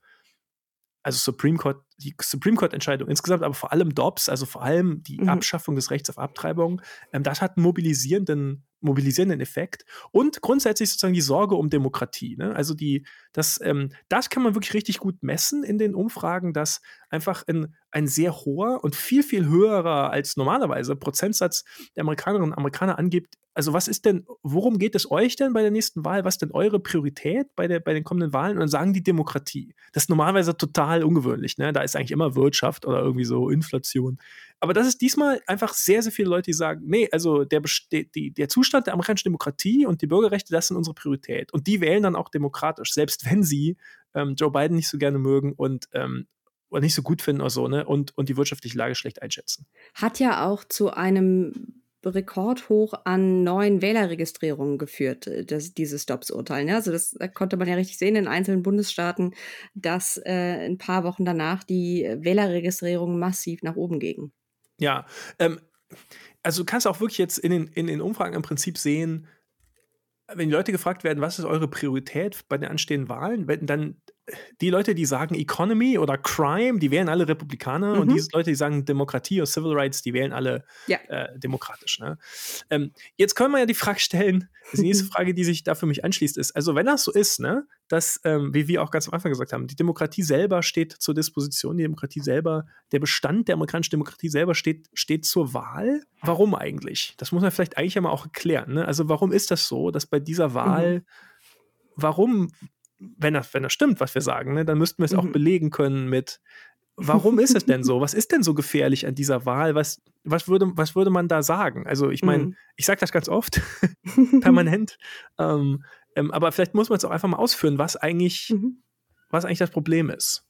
also Supreme Court, die Supreme Court-Entscheidung insgesamt, aber vor allem Dobbs, also vor allem die mhm. Abschaffung des Rechts auf Abtreibung, ähm, das hat einen mobilisierenden mobilisierenden Effekt und grundsätzlich sozusagen die Sorge um Demokratie. Ne? Also die, das, ähm, das kann man wirklich richtig gut messen in den Umfragen, dass einfach ein, ein sehr hoher und viel, viel höherer als normalerweise Prozentsatz der Amerikanerinnen und Amerikaner angibt, also was ist denn, worum geht es euch denn bei der nächsten Wahl? Was ist denn eure Priorität bei, der, bei den kommenden Wahlen? Und dann sagen die Demokratie. Das ist normalerweise total ungewöhnlich. Ne? Da ist eigentlich immer Wirtschaft oder irgendwie so Inflation. Aber das ist diesmal einfach sehr, sehr viele Leute, die sagen, nee, also der, die, der Zustand der amerikanischen Demokratie und die Bürgerrechte, das sind unsere Priorität. Und die wählen dann auch demokratisch, selbst wenn sie ähm, Joe Biden nicht so gerne mögen und ähm, oder nicht so gut finden oder so, ne? Und, und die wirtschaftliche Lage schlecht einschätzen. Hat ja auch zu einem rekordhoch an neuen Wählerregistrierungen geführt, äh, das, dieses Dobbs-Urteil. Ne? Also das konnte man ja richtig sehen in einzelnen Bundesstaaten, dass äh, ein paar Wochen danach die Wählerregistrierungen massiv nach oben gingen. Ja, ähm, also du kannst auch wirklich jetzt in den, in den Umfragen im Prinzip sehen, wenn die Leute gefragt werden, was ist eure Priorität bei den anstehenden Wahlen, dann die Leute, die sagen Economy oder Crime, die wählen alle Republikaner mhm. und die Leute, die sagen Demokratie oder Civil Rights, die wählen alle ja. äh, demokratisch. Ne? Ähm, jetzt können wir ja die Frage stellen, die nächste Frage, die sich da für mich anschließt, ist, also wenn das so ist, ne, dass, ähm, wie wir auch ganz am Anfang gesagt haben, die Demokratie selber steht zur Disposition, die Demokratie selber, der Bestand der amerikanischen Demokratie selber steht, steht zur Wahl. Warum eigentlich? Das muss man vielleicht eigentlich einmal auch erklären. Ne? Also warum ist das so, dass bei dieser Wahl mhm warum wenn das, wenn das stimmt, was wir sagen, ne, dann müssten wir es mhm. auch belegen können mit, warum ist es denn so? Was ist denn so gefährlich an dieser Wahl? Was, was, würde, was würde man da sagen? Also, ich meine, mhm. ich sage das ganz oft, permanent. Ähm, ähm, aber vielleicht muss man es auch einfach mal ausführen, was eigentlich, mhm. was eigentlich das Problem ist.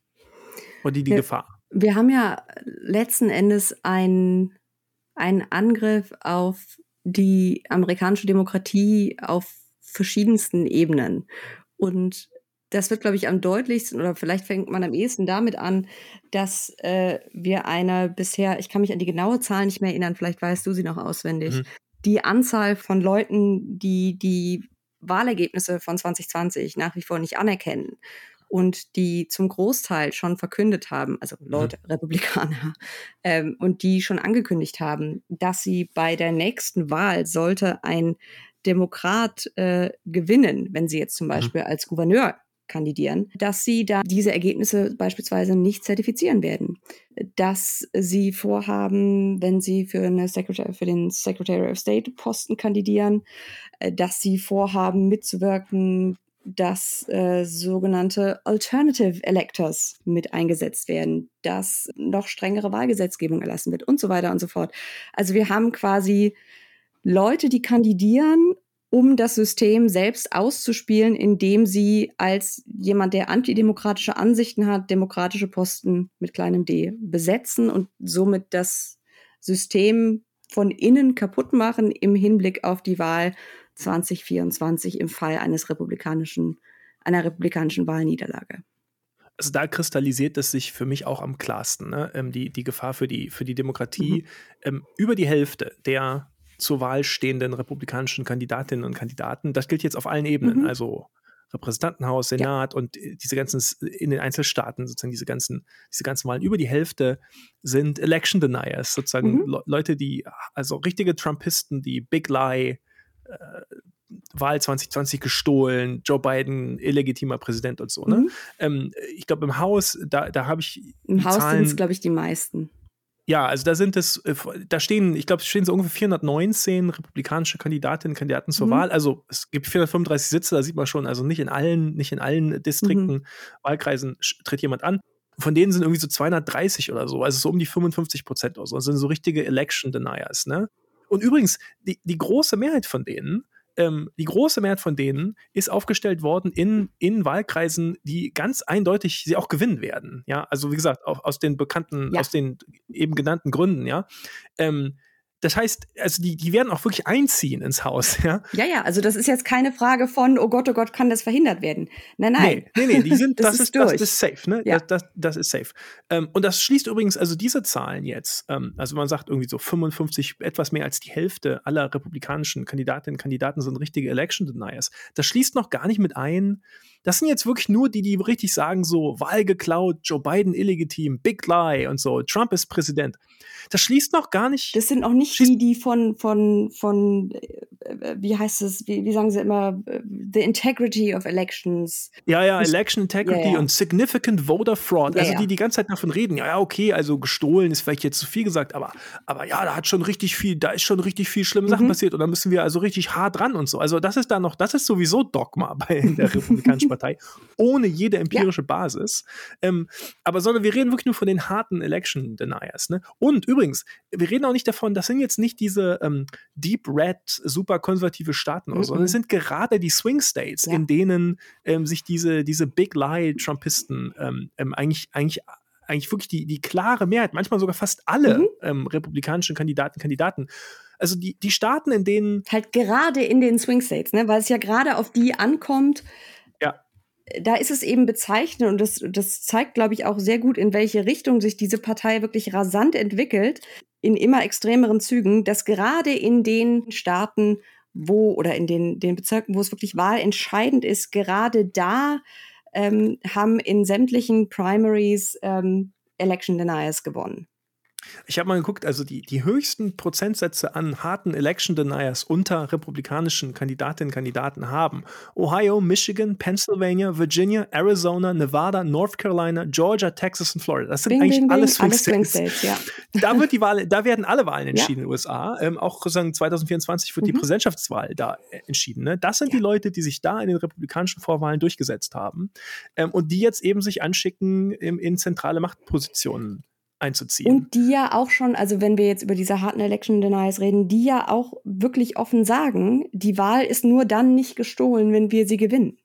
Oder die, die wir, Gefahr. Wir haben ja letzten Endes einen Angriff auf die amerikanische Demokratie auf verschiedensten Ebenen. Und das wird, glaube ich, am deutlichsten oder vielleicht fängt man am ehesten damit an, dass äh, wir eine bisher, ich kann mich an die genaue Zahl nicht mehr erinnern, vielleicht weißt du sie noch auswendig, mhm. die Anzahl von Leuten, die die Wahlergebnisse von 2020 nach wie vor nicht anerkennen und die zum Großteil schon verkündet haben, also. Leute, mhm. Republikaner, ähm, und die schon angekündigt haben, dass sie bei der nächsten Wahl sollte ein Demokrat äh, gewinnen, wenn sie jetzt zum mhm. Beispiel mhm. als Gouverneur kandidieren, dass sie da diese Ergebnisse beispielsweise nicht zertifizieren werden. Dass sie vorhaben, wenn sie für, eine Secretary, für den Secretary of State Posten kandidieren, äh, dass sie vorhaben mitzuwirken, dass äh, sogenannte Alternative Electors mit eingesetzt werden, dass noch strengere Wahlgesetzgebung erlassen wird und so weiter und so fort. Also wir haben quasi Leute, die kandidieren um das System selbst auszuspielen, indem sie als jemand, der antidemokratische Ansichten hat, demokratische Posten mit kleinem d besetzen und somit das System von innen kaputt machen im Hinblick auf die Wahl 2024 im Fall eines republikanischen, einer republikanischen Wahlniederlage. Also da kristallisiert es sich für mich auch am klarsten, ne? ähm, die, die Gefahr für die, für die Demokratie. Mhm. Ähm, über die Hälfte der zur Wahl stehenden republikanischen Kandidatinnen und Kandidaten. Das gilt jetzt auf allen Ebenen, mhm. also Repräsentantenhaus, Senat ja. und äh, diese ganzen in den Einzelstaaten sozusagen diese ganzen diese ganzen Wahlen über die Hälfte sind Election Deniers sozusagen mhm. Le Leute die also richtige Trumpisten die Big Lie äh, Wahl 2020 gestohlen Joe Biden illegitimer Präsident und so ne mhm. ähm, ich glaube im Haus da da habe ich im Haus sind es glaube ich die meisten Ja, also da sind es, äh, da stehen, ich glaube, es stehen so ungefähr 419 republikanische Kandidatinnen und Kandidaten zur mhm. Wahl. Also es gibt 435 Sitze, da sieht man schon, also nicht in allen, nicht in allen Distrikten, mhm. Wahlkreisen tritt jemand an. Von denen sind irgendwie so 230 oder so, also so um die 55 Prozent oder so. Das sind so richtige Election Deniers, ne? Und übrigens, die, die große Mehrheit von denen ähm, die große Mehrheit von denen ist aufgestellt worden in, in Wahlkreisen, die ganz eindeutig sie auch gewinnen werden. Ja, also wie gesagt, auch aus den bekannten, ja. aus den eben genannten Gründen, ja. Ähm, das heißt, also die, die werden auch wirklich einziehen ins Haus, ja? Ja, ja, also das ist jetzt keine Frage von, oh Gott, oh Gott, kann das verhindert werden? Nein, nein. Nee, nee, nee die sind, das, das, ist, das ist safe, ne? Ja. Das, das, das ist safe. Ähm, und das schließt übrigens, also diese Zahlen jetzt, ähm, also man sagt irgendwie so 55, etwas mehr als die Hälfte aller republikanischen Kandidatinnen und Kandidaten sind richtige Election Deniers. Das schließt noch gar nicht mit ein, das sind jetzt wirklich nur die, die richtig sagen, so Wahl geklaut, Joe Biden illegitim, Big Lie und so, Trump ist Präsident. Das schließt noch gar nicht. Das sind auch nicht die, die von, von, von, äh, wie heißt es, wie, wie sagen sie immer, äh, the integrity of elections. Ja, ja, Election Integrity ja, ja. und Significant Voter Fraud. Ja, also die die ganze Zeit davon reden, ja, ja, okay, also gestohlen ist vielleicht jetzt zu viel gesagt, aber, aber ja, da hat schon richtig viel, da ist schon richtig viel schlimme Sachen mhm. passiert und da müssen wir also richtig hart ran und so. Also das ist da noch, das ist sowieso Dogma bei der Republikanischen Partei, ohne jede empirische Basis. Ähm, aber sondern wir reden wirklich nur von den harten Election Deniers. Ne? Und übrigens, wir reden auch nicht davon, das sind jetzt nicht diese ähm, Deep Red, super konservative Staaten, mhm. sondern es sind gerade die Swing States, ja. in denen ähm, sich diese, diese Big Lie Trumpisten ähm, ähm, eigentlich, eigentlich eigentlich wirklich die, die klare Mehrheit, manchmal sogar fast alle mhm. ähm, republikanischen Kandidaten, Kandidaten. Also die, die Staaten, in denen. Halt gerade in den Swing States, ne? weil es ja gerade auf die ankommt, da ist es eben bezeichnend und das, das zeigt, glaube ich, auch sehr gut, in welche Richtung sich diese Partei wirklich rasant entwickelt, in immer extremeren Zügen, dass gerade in den Staaten, wo oder in den, den Bezirken, wo es wirklich wahlentscheidend ist, gerade da ähm, haben in sämtlichen Primaries ähm, Election Deniers gewonnen. Ich habe mal geguckt, also die, die höchsten Prozentsätze an harten Election Deniers unter republikanischen Kandidatinnen und Kandidaten haben Ohio, Michigan, Pennsylvania, Virginia, Arizona, Nevada, North Carolina, Georgia, Texas und Florida. Das sind bing, eigentlich bing, alle Swing States. States ja. Da, wird die Wahl, da werden alle Wahlen entschieden ja. in den USA. Ähm, auch sozusagen 2024 wird mhm. die Präsidentschaftswahl da äh, entschieden. Ne? Das sind ja. die Leute, die sich da in den republikanischen Vorwahlen durchgesetzt haben ähm, und die jetzt eben sich anschicken, in, in zentrale Machtpositionen einzuziehen. Und die ja auch schon, also wenn wir jetzt über diese harten Election Denies reden, die ja auch wirklich offen sagen, die Wahl ist nur dann nicht gestohlen, wenn wir sie gewinnen.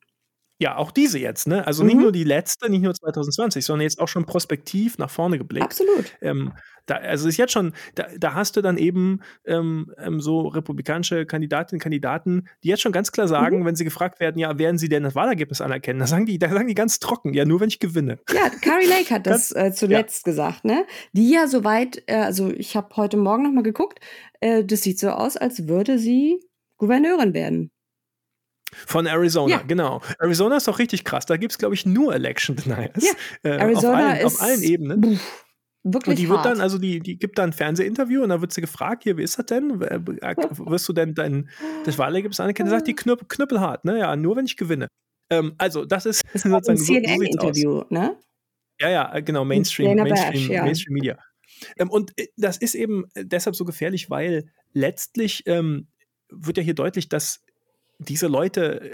Ja, auch diese jetzt, ne? Also mhm. nicht nur die letzte, nicht nur 2020, sondern jetzt auch schon prospektiv nach vorne geblickt. Absolut. Ähm, da, also ist jetzt schon, da, da hast du dann eben ähm, ähm, so republikanische Kandidatinnen und Kandidaten, die jetzt schon ganz klar sagen, mhm. wenn sie gefragt werden, ja, werden sie denn das Wahlergebnis anerkennen? Da sagen die, da sagen die ganz trocken, ja, nur wenn ich gewinne. Ja, Carrie Lake hat das äh, zuletzt ja. gesagt, ne? Die ja soweit, äh, also ich habe heute Morgen nochmal geguckt, äh, das sieht so aus, als würde sie Gouverneurin werden. Von Arizona, ja. genau. Arizona ist doch richtig krass. Da gibt es, glaube ich, nur Election Deniers. Ja. Äh, Arizona auf allen, ist auf allen Ebenen. Pff, wirklich und die hart. wird dann, also die, die gibt dann ein Fernsehinterview und da wird sie gefragt, hier, wie ist das denn? Wirst du denn dein das Wahlergebnis anerkennen? Sagt die Knüpp, knüppelhart, ne? Ja, nur wenn ich gewinne. Ähm, also, das ist das sozusagen ein CNN-Interview, so ne? Ja, ja, genau, Mainstream, Mainstream, Bash, ja. Mainstream Media. Ähm, und äh, das ist eben deshalb so gefährlich, weil letztlich ähm, wird ja hier deutlich, dass diese Leute,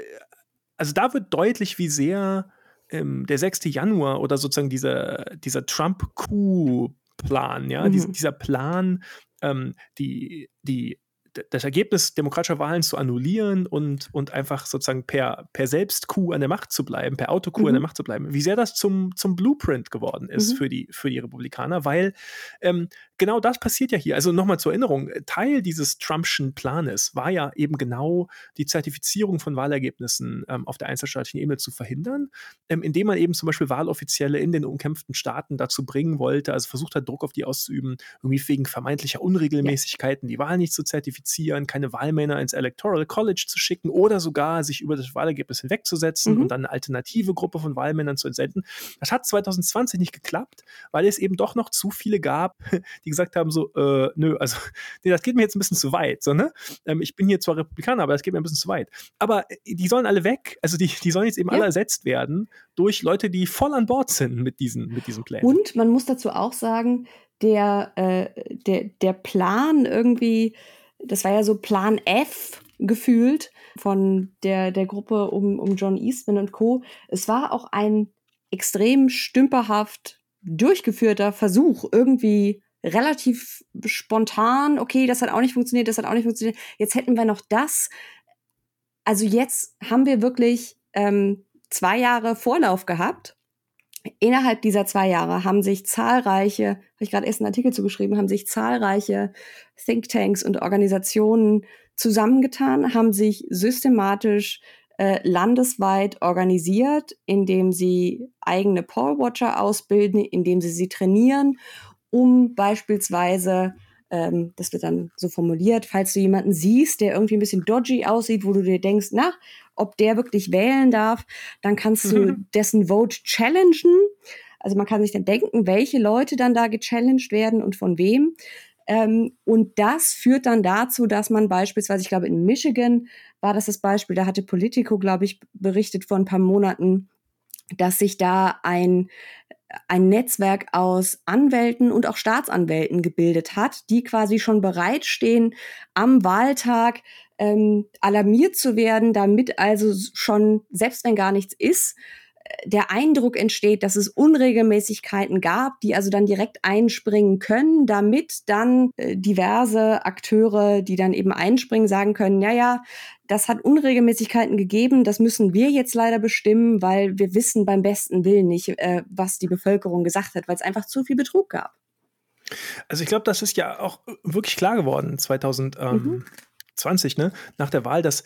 also da wird deutlich, wie sehr ähm, der 6. Januar oder sozusagen dieser, dieser Trump-Coup-Plan, ja, mhm. Dies, dieser Plan, ähm, die, die das Ergebnis demokratischer Wahlen zu annullieren und, und einfach sozusagen per, per Selbstcoup an der Macht zu bleiben, per Autocoup mhm. an der mhm. Macht zu bleiben, wie sehr das zum, zum Blueprint geworden ist mhm. für, die, für die Republikaner, weil ähm, genau das passiert ja hier. Also nochmal zur Erinnerung, Teil dieses Trumpschen Planes war ja eben genau die Zertifizierung von Wahlergebnissen ähm, auf der einzelstaatlichen Ebene zu verhindern, ähm, indem man eben zum Beispiel Wahloffizielle in den umkämpften Staaten dazu bringen wollte, also versucht hat, Druck auf die auszuüben, irgendwie wegen vermeintlicher Unregelmäßigkeiten ja. die Wahl nicht zu zertifizieren keine Wahlmänner ins Electoral College zu schicken oder sogar sich über das Wahlergebnis hinwegzusetzen mhm. und dann eine alternative Gruppe von Wahlmännern zu entsenden. Das hat 2020 nicht geklappt, weil es eben doch noch zu viele gab, die gesagt haben so, äh, nö, also nee, das geht mir jetzt ein bisschen zu weit. So, ne? Ähm, ich bin hier zwar Republikaner, aber das geht mir ein bisschen zu weit. Aber äh, die sollen alle weg, also die, die sollen jetzt eben ja. alle ersetzt werden durch Leute, die voll an Bord sind mit diesen, mit diesen Plänen. Und man muss dazu auch sagen, der, äh, der, der Plan irgendwie, das war ja so Plan F gefühlt von der, der Gruppe um, um John Eastman und Co. Es war auch ein extrem stümperhaft durchgeführter Versuch, irgendwie relativ spontan, okay, das hat auch nicht funktioniert, das hat auch nicht funktioniert, jetzt hätten wir noch das. Also jetzt haben wir wirklich ähm, zwei Jahre Vorlauf gehabt innerhalb dieser zwei Jahre haben sich zahlreiche, habe ich gerade erst einen Artikel zugeschrieben, haben sich zahlreiche Thinktanks und Organisationen zusammengetan, haben sich systematisch äh, landesweit organisiert, indem sie eigene Pollwatcher ausbilden, indem sie sie trainieren, um beispielsweise ähm, das wird dann so formuliert, falls du jemanden siehst, der irgendwie ein bisschen dodgy aussieht, wo du dir denkst, na, ob der wirklich wählen darf, dann kannst du dessen Vote challengen. Also man kann sich dann denken, welche Leute dann da gechallenged werden und von wem. Ähm, und das führt dann dazu, dass man beispielsweise, ich glaube in Michigan war das das Beispiel, da hatte Politico, glaube ich, berichtet vor ein paar Monaten, dass sich da ein ein Netzwerk aus Anwälten und auch Staatsanwälten gebildet hat, die quasi schon bereitstehen, am Wahltag ähm, alarmiert zu werden, damit also schon, selbst wenn gar nichts ist, der Eindruck entsteht, dass es Unregelmäßigkeiten gab, die also dann direkt einspringen können, damit dann äh, diverse Akteure, die dann eben einspringen, sagen können, ja, ja, das hat Unregelmäßigkeiten gegeben, das müssen wir jetzt leider bestimmen, weil wir wissen beim besten Willen nicht, äh, was die Bevölkerung gesagt hat, weil es einfach zu viel Betrug gab. Also ich glaube, das ist ja auch wirklich klar geworden 2000. Mhm. 20, ne, nach der Wahl, dass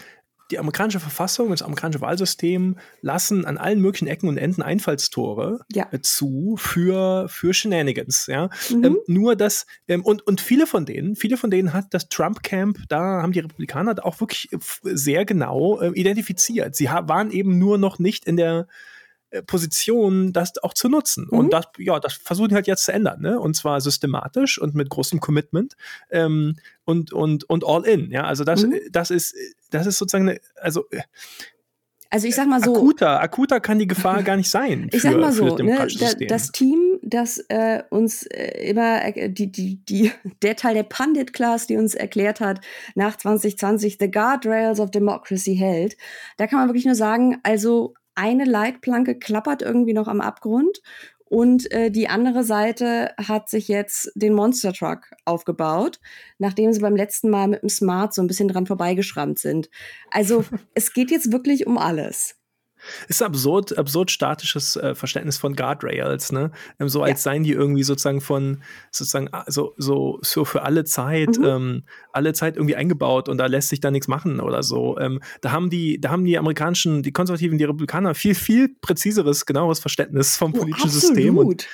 die amerikanische Verfassung und das amerikanische Wahlsystem lassen an allen möglichen Ecken und Enden Einfallstore ja. Äh, zu für, für Shenanigans. Ja? Mhm. Ähm, nur dass, ähm, und, und viele von denen, viele von denen hat das Trump-Camp, da haben die Republikaner auch wirklich äh, sehr genau äh, identifiziert. Sie waren eben nur noch nicht in der äh, Position, das auch zu nutzen. Mhm. Und das, ja, das versuchen die halt jetzt zu ändern, ne? Und zwar systematisch und mit großem Commitment ähm, und, und, und all in. Ja, also das, mhm. das ist, das ist sozusagen eine, also äh, also ich sag mal so. Akuter, akuter kann die Gefahr gar nicht sein. Für, ich sag mal so, das, ne, da, das Team, das äh, uns äh, immer, äh, die, die, die, der Teil der Pundit-Class, die uns erklärt hat, nach 2020 The Guardrails of Democracy hält, da kann man wirklich nur sagen, also eine Leitplanke klappert irgendwie noch am Abgrund und äh, die andere Seite hat sich jetzt den Monster Truck aufgebaut, nachdem sie beim letzten Mal mit dem Smart so ein bisschen dran vorbeigeschrammt sind. Also es geht jetzt wirklich um alles. Ist absurd, absurd statisches äh, Verständnis von Guardrails, ne? Ähm, so als ja. seien die irgendwie sozusagen von, sozusagen, ah, so, so, so für alle Zeit, mhm. ähm, alle Zeit irgendwie eingebaut und da lässt sich da nichts machen oder so. Ähm, da haben die, da haben die amerikanischen, die Konservativen, die Republikaner viel, viel präziseres, genaueres Verständnis vom oh, politischen oh, System und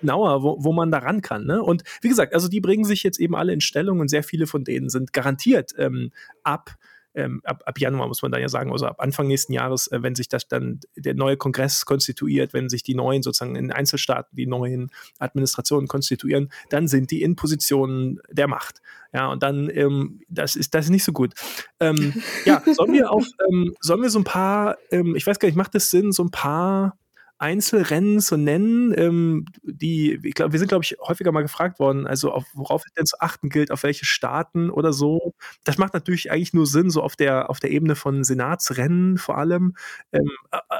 genauer, wo, wo man da ran kann. Ne? Und wie gesagt, also die bringen sich jetzt eben alle in Stellung und sehr viele von denen sind garantiert ähm, ab ähm, ab, ab Januar muss man dann ja sagen, also ab Anfang nächsten Jahres, äh, wenn sich das dann der neue Kongress konstituiert, wenn sich die neuen sozusagen in Einzelstaaten die neuen Administrationen konstituieren, dann sind die in Positionen der Macht. Ja, und dann, ähm, das ist das ist nicht so gut. Ähm, ja, sollen wir auch, ähm, sollen wir so ein paar, ähm, ich weiß gar nicht, macht es Sinn, so ein paar Einzelrennen zu nennen, ähm, die, ich glaube, wir sind, glaube ich, häufiger mal gefragt worden, also auf, worauf es denn zu achten gilt, auf welche Staaten oder so. Das macht natürlich eigentlich nur Sinn, so auf der, auf der Ebene von Senatsrennen vor allem. Ähm,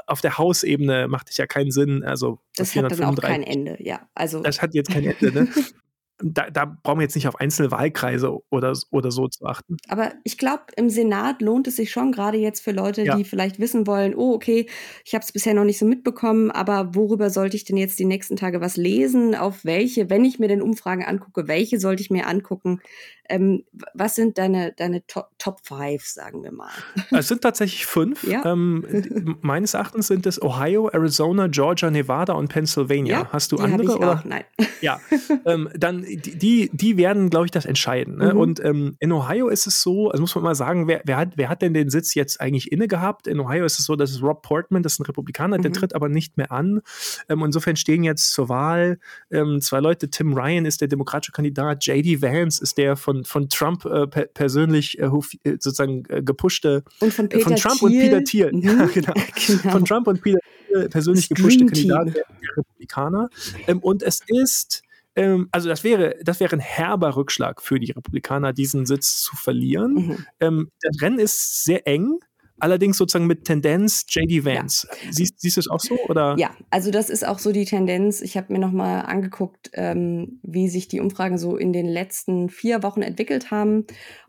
auf der Hausebene macht es ja keinen Sinn. Also das hat dann auch kein Ende, ja. Also das hat jetzt kein Ende, ne? da, da brauchen wir jetzt nicht auf einzelne Wahlkreise oder, oder so zu achten. Aber ich glaube, im Senat lohnt es sich schon, gerade jetzt für Leute, ja. die vielleicht wissen wollen, oh, okay, ich habe es bisher noch nicht so mitbekommen, aber worüber sollte ich denn jetzt die nächsten Tage was lesen? Auf welche, wenn ich mir den Umfragen angucke, welche sollte ich mir angucken? Ähm, was sind deine, deine Top, Top Five, sagen wir mal? Es sind tatsächlich fünf. Ja. Ähm, meines Erachtens sind es Ohio, Arizona, Georgia, Nevada und Pennsylvania. Ja, Hast du andere? oder? Auch. Nein. Ja, ähm, dann die, die werden, glaube ich, das entscheiden. Ne? Mhm. Und ähm, in Ohio ist es so, also muss man mal sagen, wer, wer, hat, wer hat denn den Sitz jetzt eigentlich inne gehabt? In Ohio ist es so, dass es Rob Portman, das ist ein Republikaner, mhm. der tritt aber nicht mehr an. Ähm, insofern stehen jetzt zur Wahl ähm, zwei Leute. Tim Ryan ist der demokratische Kandidat, J.D. Vance ist der von, von Trump äh, per persönlich äh, äh sozusagen äh, gepushte. Und von, Peter von Trump Thiel. und Peter Thiel. Mhm. Ja, genau. genau. Von Trump und Peter Thiel persönlich gepushte Kandidat der, der Republikaner. Ähm, und es ist ähm, also das wäre, das wäre ein herber Rückschlag für die Republikaner, diesen Sitz zu verlieren. Mhm. Ähm, das Rennen ist sehr eng. Allerdings sozusagen mit Tendenz JD Vance. Ja. Siehst, siehst du es auch so? Oder? Ja, also das ist auch so die Tendenz. Ich habe mir nochmal angeguckt, ähm, wie sich die Umfragen so in den letzten vier Wochen entwickelt haben.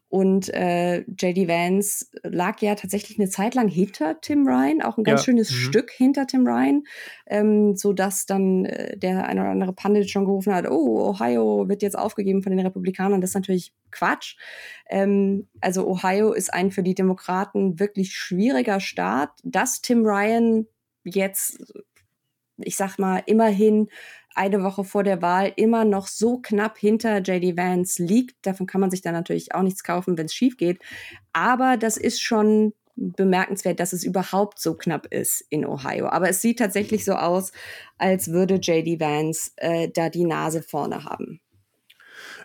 Und äh, JD Vance lag ja tatsächlich eine Zeit lang hinter Tim Ryan, auch ein ganz ja. schönes mhm. Stück hinter Tim Ryan, ähm, so dass dann äh, der eine oder andere Pandit schon gerufen hat, oh, Ohio wird jetzt aufgegeben von den Republikanern. Das ist natürlich Quatsch. Ähm, also Ohio ist ein für die Demokraten wirklich schwieriger Staat. Dass Tim Ryan jetzt, ich sag mal, immerhin eine Woche vor der Wahl immer noch so knapp hinter JD Vance liegt. Davon kann man sich dann natürlich auch nichts kaufen, wenn es schief geht. Aber das ist schon bemerkenswert, dass es überhaupt so knapp ist in Ohio. Aber es sieht tatsächlich so aus, als würde JD Vance äh, da die Nase vorne haben.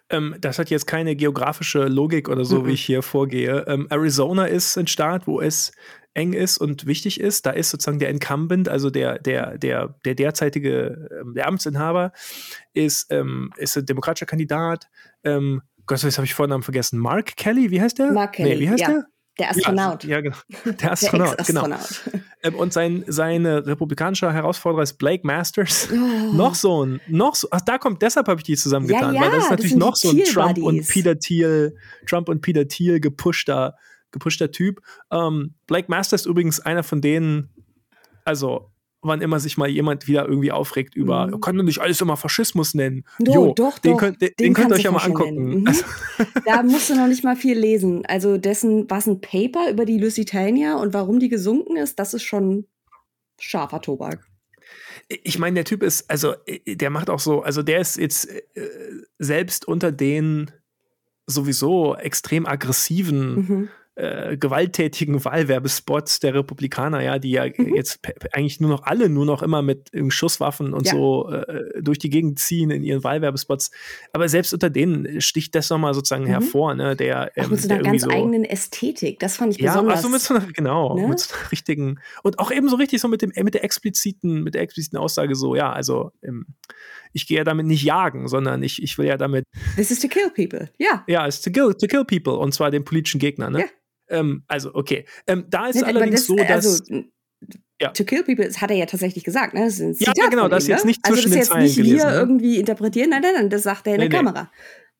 Ähm, das hat jetzt keine geografische Logik oder so, mhm. wie ich hier vorgehe. Ähm, Arizona ist ein Staat, wo es eng ist und wichtig ist. Da ist sozusagen der Incumbent, also der, der, der, der derzeitige ähm, der Amtsinhaber, ist, ähm, ist ein demokratischer Kandidat. Ähm, Gott, jetzt habe ich Vornamen vergessen. Mark Kelly, wie heißt der? Mark Kelly. Nee, wie heißt ja. der? Der Astronaut. Ja, ja genau. Der Astronaut, der genau. Ähm, und sein seine republikanische Herausforderer ist Blake Masters. Oh. noch so ein, noch so, ach, da kommt, deshalb habe ich die zusammengetan, ja, ja, weil das ist natürlich das noch so ein Trump und Peter Thiel, Trump und Peter Thiel gepushter gepushter Typ. Ähm, Blake Master ist übrigens einer von denen, also wann immer sich mal jemand wieder irgendwie aufregt über, mhm. kann du nicht alles immer Faschismus nennen? Jo, jo doch, den doch. Könnt, den, den könnt ihr euch ja mal angucken. Mhm. Also. Da musst du noch nicht mal viel lesen. Also dessen, was ein Paper über die Lusitania und warum die gesunken ist, das ist schon scharfer Tobak. Ich meine, der Typ ist, also der macht auch so, also der ist jetzt äh, selbst unter den sowieso extrem aggressiven mhm äh, gewalttätigen Wahlwerbespots der Republikaner, ja, die ja mhm. jetzt eigentlich nur noch alle nur noch immer mit Schusswaffen und ja. so äh, durch die Gegend ziehen in ihren Wahlwerbespots. Aber selbst unter denen sticht das nochmal sozusagen mhm. hervor, ne, der ähm, auch mit so einer ganz so, eigenen Ästhetik. Das fand ich ja, besonders. Ja, also mit so einer, genau, ne? mit so einer richtigen und auch eben so richtig so mit dem mit der expliziten mit der expliziten Aussage so, ja, also ähm, ich gehe ja damit nicht jagen, sondern ich, ich will ja damit. This is to kill people, ja. Ja, it's to kill, to kill people und zwar den politischen Gegner, ne? Ja. Ähm, also, okay. Ähm, da ist nee, allerdings das, so, dass. Also, ja. To kill people, das hat er ja tatsächlich gesagt. Ne? Das ist ja, genau, das ist jetzt ne? nicht also zwischen also, das den Zeilen gelesen. Also das jetzt nicht wir ne? irgendwie interpretieren, nein, nein, nein, das sagt er in nee, der nee. Kamera.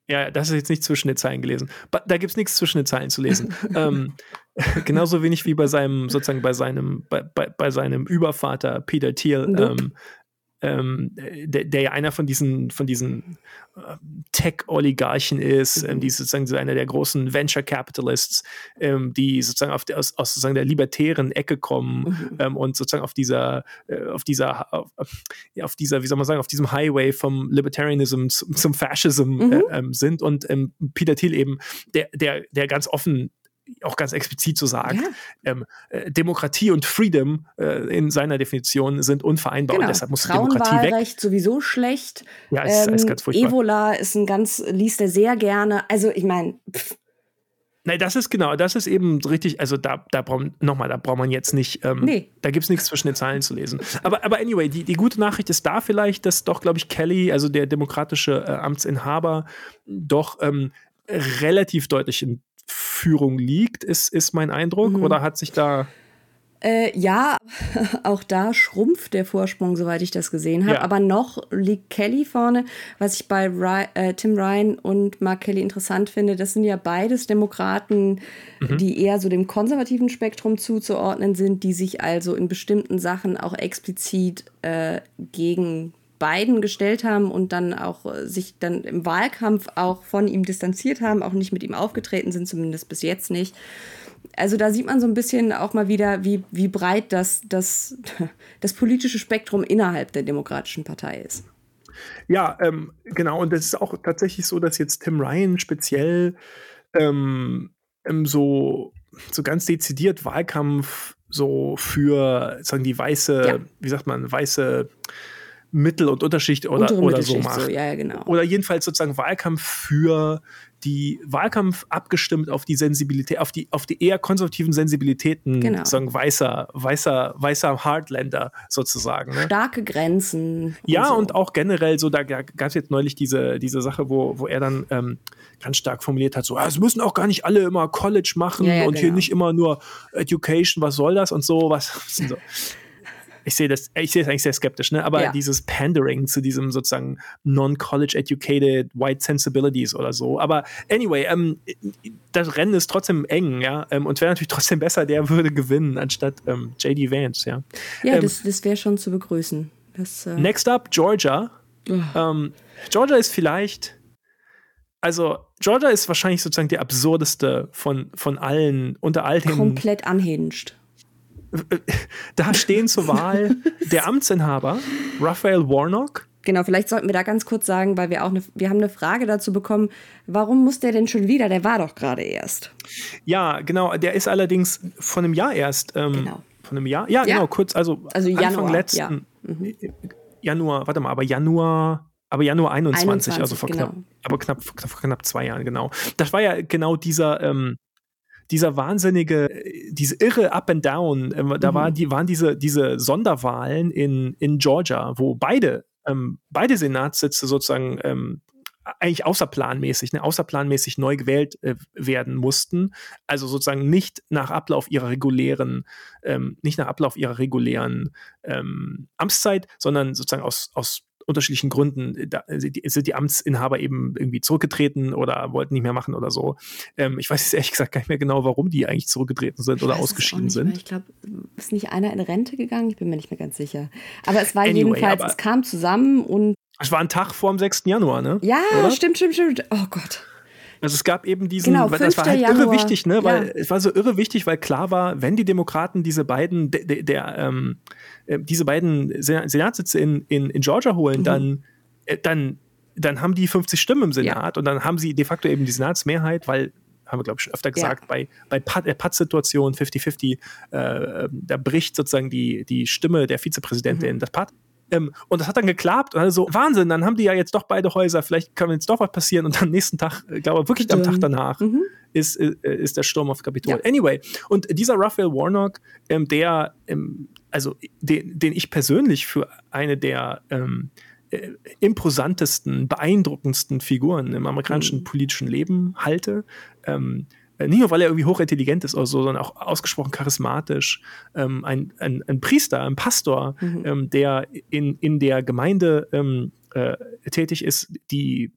Ja, das ist jetzt nicht zwischen den Zeilen gelesen. Da gibt es nichts zwischen den Zeilen zu lesen. ähm, genauso wenig wie bei seinem, sozusagen bei seinem, bei, bei, bei seinem Übervater Peter Thiel, ähm, ähm, der, der, ja einer von diesen, von diesen äh, Tech-Oligarchen ist, ähm, die sozusagen so einer der großen Venture Capitalists, ähm, die sozusagen auf der, aus, aus, sozusagen der libertären Ecke kommen mhm. ähm, und sozusagen auf dieser, äh, auf dieser, auf, ja, auf, dieser, wie soll man sagen, auf diesem Highway vom Libertarianism zum, zum Fascism mhm. äh, ähm, sind und ähm, Peter Thiel eben, der, der, der ganz offen auch ganz explizit zu sagen, ja. ähm, äh, Demokratie und Freedom äh, in seiner Definition sind unvereinbar genau. und deshalb muss Demokratie weg. sowieso schlecht. Ja, ist, ähm, ist ganz furchtbar. Evola ist ein ganz, liest er sehr gerne. Also ich meine, Nein, das ist genau, das ist eben richtig, also da, da braucht nochmal, da braucht man jetzt nicht, ähm, nee. da gibt es nichts zwischen den Zeilen zu lesen. Aber, aber anyway, die, die gute Nachricht ist da vielleicht, dass doch, glaube ich, Kelly, also der demokratische äh, Amtsinhaber, doch ähm, relativ deutlich in Führung liegt, ist, ist mein Eindruck. Mhm. Oder hat sich da. Äh, ja, auch da schrumpft der Vorsprung, soweit ich das gesehen habe. Ja. Aber noch liegt Kelly vorne. Was ich bei Ry äh, Tim Ryan und Mark Kelly interessant finde, das sind ja beides Demokraten, mhm. die eher so dem konservativen Spektrum zuzuordnen sind, die sich also in bestimmten Sachen auch explizit äh, gegen Biden gestellt haben und dann auch äh, sich dann im Wahlkampf auch von ihm distanziert haben, auch nicht mit ihm aufgetreten sind, zumindest bis jetzt nicht. Also da sieht man so ein bisschen auch mal wieder, wie, wie breit das, das, das politische Spektrum innerhalb der Demokratischen Partei ist. Ja, ähm, genau. Und es ist auch tatsächlich so, dass jetzt Tim Ryan speziell ähm, ähm, so, so ganz dezidiert Wahlkampf so für sagen die weiße, ja. wie sagt man, weiße Mittel- und Unterschicht oder, oder so macht. So, ja, genau. Oder jedenfalls sozusagen Wahlkampf für die Wahlkampf abgestimmt auf die Sensibilität, auf die, auf die eher konservativen Sensibilitäten genau. sozusagen weißer, weißer, weißer Hardländer sozusagen. Ne? Starke Grenzen. Ja, und, so. und, auch generell so, da gab es jetzt neulich diese, diese Sache, wo, wo er dann ähm, ganz stark formuliert hat, so, ah, es müssen auch gar nicht alle immer College machen ja, ja, und genau. hier nicht immer nur Education, was soll das und so, was so ich sehe das, ich sehe es eigentlich sehr skeptisch, ne? Aber ja. dieses Pandering zu diesem sozusagen non-college educated white sensibilities oder so. Aber anyway, ähm, das Rennen ist trotzdem eng, ja. Ähm, und wäre natürlich trotzdem besser, der würde gewinnen, anstatt ähm, JD Vance, ja. Ja, ähm, das, das wäre schon zu begrüßen. Das, äh next up, Georgia. Oh. Georgia ist vielleicht also Georgia ist wahrscheinlich sozusagen die absurdeste von, von allen, unter all den. Komplett unhinged da stehen zur Wahl der Amtsinhaber, Raphael Warnock. Genau, vielleicht sollten wir da ganz kurz sagen, weil wir auch eine, wir haben eine Frage dazu bekommen, warum muss der denn schon wieder? Der war doch gerade erst. Ja, genau, der ist allerdings von einem Jahr erst. Ähm, genau. Von einem Jahr? Ja, ja, genau, kurz, also, also Januar, Anfang letzten. Ja. Mhm. Januar, warte mal, aber Januar, aber Januar 21, 21 also vor genau. knapp, aber knapp, knapp, knapp zwei Jahren, genau. Das war ja genau dieser, ähm, dieser wahnsinnige, diese irre Up and Down, äh, da mhm. war, die, waren diese, diese Sonderwahlen in, in Georgia, wo beide, ähm, beide Senatssitze sozusagen ähm, eigentlich außerplanmäßig, ne, außerplanmäßig neu gewählt äh, werden mussten. Also sozusagen nicht nach Ablauf ihrer regulären, ähm, nicht nach Ablauf ihrer regulären ähm, Amtszeit, sondern sozusagen aus, aus unterschiedlichen Gründen da, sind die Amtsinhaber eben irgendwie zurückgetreten oder wollten nicht mehr machen oder so. Ähm, ich weiß jetzt ehrlich gesagt gar nicht mehr genau, warum die eigentlich zurückgetreten sind ich oder ausgeschieden sind. Ich glaube, ist nicht einer in Rente gegangen? Ich bin mir nicht mehr ganz sicher. Aber es war anyway, jedenfalls, es kam zusammen und. Es war ein Tag vor dem 6. Januar, ne? Ja, oder? stimmt, stimmt, stimmt. Oh Gott. Also es gab eben diesen, genau, das war halt Januar. irre wichtig, ne? Weil ja. es war so irre wichtig, weil klar war, wenn die Demokraten diese beiden, de, de, der, ähm, äh, diese beiden Senatssitze in, in, in Georgia holen, mhm. dann, äh, dann, dann haben die 50 Stimmen im Senat ja. und dann haben sie de facto eben die Senatsmehrheit, weil haben wir, glaube ich, schon öfter gesagt, ja. bei, bei Pat, der Pat-Situation 50-50, äh, da bricht sozusagen die, die Stimme der Vizepräsidentin mhm. das Pat. Ähm, und das hat dann geklappt. Und also Wahnsinn, dann haben die ja jetzt doch beide Häuser, vielleicht kann jetzt doch was passieren. Und am nächsten Tag, ich glaube wirklich am Tag danach, mhm. ist, äh, ist der Sturm auf Kapitol. Ja. Anyway, und dieser Raphael Warnock, ähm, der, ähm, also den, den ich persönlich für eine der ähm, äh, imposantesten, beeindruckendsten Figuren im amerikanischen mhm. politischen Leben halte. Äh, nicht nur, weil er irgendwie hochintelligent ist oder so, sondern auch ausgesprochen charismatisch. Ähm, ein, ein, ein, Priester, ein Pastor, mhm. ähm, der in, in der Gemeinde ähm, äh, tätig ist, die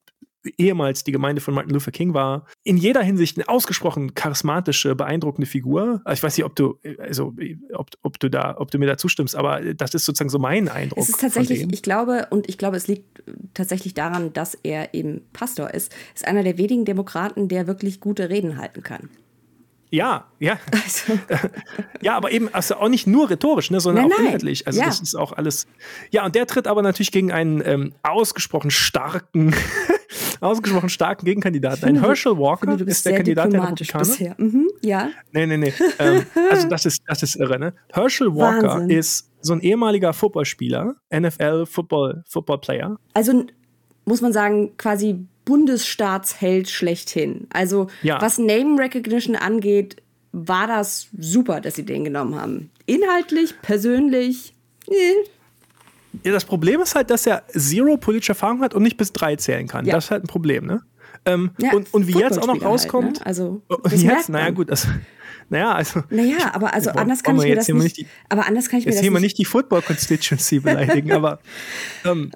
ehemals die Gemeinde von Martin Luther King war, in jeder Hinsicht eine ausgesprochen charismatische, beeindruckende Figur. Also ich weiß nicht, ob du, also ob, ob du da, ob du mir da zustimmst, aber das ist sozusagen so mein Eindruck. Es ist tatsächlich, ich glaube, und ich glaube, es liegt tatsächlich daran, dass er eben Pastor ist, ist einer der wenigen Demokraten, der wirklich gute Reden halten kann. Ja, ja. Also. ja, aber eben also auch nicht nur rhetorisch, ne, sondern nein, auch inhaltlich. Also ja. das ist auch alles. Ja, und der tritt aber natürlich gegen einen ähm, ausgesprochen starken, ausgesprochen starken Gegenkandidaten. Ein Herschel Walker finde, ist der Kandidat der Republikaner. Bisher. Mhm, ja. Nee, nee, nee. ähm, also das ist, das ist irre, ne? Herschel Walker Wahnsinn. ist so ein ehemaliger Footballspieler, NFL Football, Football Player. Also muss man sagen, quasi Bundesstaatsheld schlechthin. Also ja. was Name Recognition angeht, war das super, dass sie den genommen haben. Inhaltlich, persönlich, nee. Ja, das Problem ist halt, dass er zero politische Erfahrung hat und nicht bis drei zählen kann. Ja. Das ist halt ein Problem, ne? Ähm, ja, und, und wie jetzt auch noch rauskommt. Halt, ne? Also, jetzt, naja, gut, das, naja, also. Naja, aber also anders kann ich mir das nicht. Die, aber anders kann ich mir das nicht. Jetzt hier mal nicht die Football Constituency beleidigen, aber. Ähm,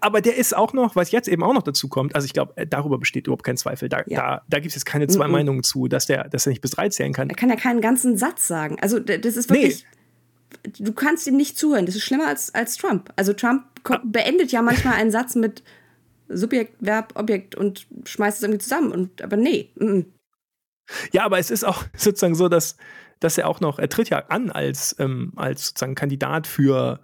aber der ist auch noch, was jetzt eben auch noch dazu kommt, also ich glaube, äh, darüber besteht überhaupt kein Zweifel. Da, ja. da, da gibt es jetzt keine zwei mm -mm. Meinungen zu, dass der, dass er nicht bis drei zählen kann. Er kann ja keinen ganzen Satz sagen. Also das ist wirklich. Nee. Du kannst ihm nicht zuhören. Das ist schlimmer als, als Trump. Also Trump beendet ja manchmal einen Satz mit Subjekt, Verb, Objekt und schmeißt es irgendwie zusammen. Und, aber nee. Mm. Ja, aber es ist auch sozusagen so, dass, dass er auch noch, er tritt ja an als, ähm, als sozusagen Kandidat für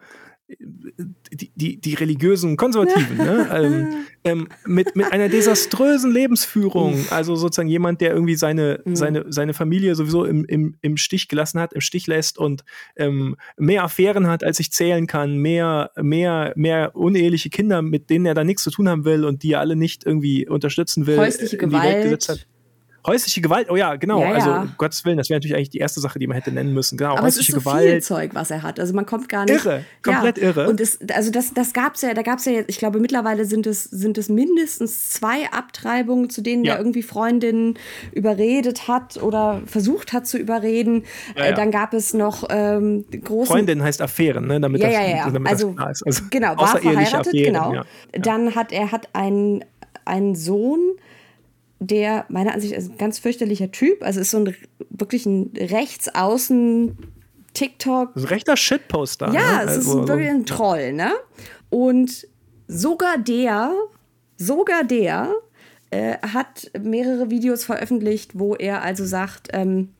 die, die, die religiösen Konservativen, ne? ähm, ähm, mit, mit einer desaströsen Lebensführung. Also sozusagen jemand, der irgendwie seine, mhm. seine, seine Familie sowieso im, im, im Stich gelassen hat, im Stich lässt und ähm, mehr Affären hat, als ich zählen kann, mehr, mehr, mehr uneheliche Kinder, mit denen er da nichts zu tun haben will und die er alle nicht irgendwie unterstützen will. Häusliche Gewalt. Häusliche Gewalt, oh ja, genau. Ja, ja. Also, um Gottes Willen, das wäre natürlich eigentlich die erste Sache, die man hätte nennen müssen. Genau, Aber häusliche es ist so Gewalt. viel Zeug, was er hat. Also, man kommt gar nicht. Irre, komplett ja. irre. Und es, also, das, das gab es ja, da gab es ja jetzt, ich glaube, mittlerweile sind es, sind es mindestens zwei Abtreibungen, zu denen er irgendwie Freundinnen überredet hat oder versucht hat zu überreden. Äh, dann gab es noch ähm, große. Freundin heißt Affären, ne? Damit ja, ja, ja. Das, damit also, das klar ist. Also, genau, war verheiratet, Affären, genau. Dann hat er hat einen, einen Sohn der meiner Ansicht ist ein ganz fürchterlicher Typ. Also ist so ein wirklich ein rechtsaußen TikTok. Das ist ein rechter Shitposter. Ja, ne? es also, ist wirklich ein Troll, ne? Und sogar der, sogar der äh, hat mehrere Videos veröffentlicht, wo er also sagt, ähm,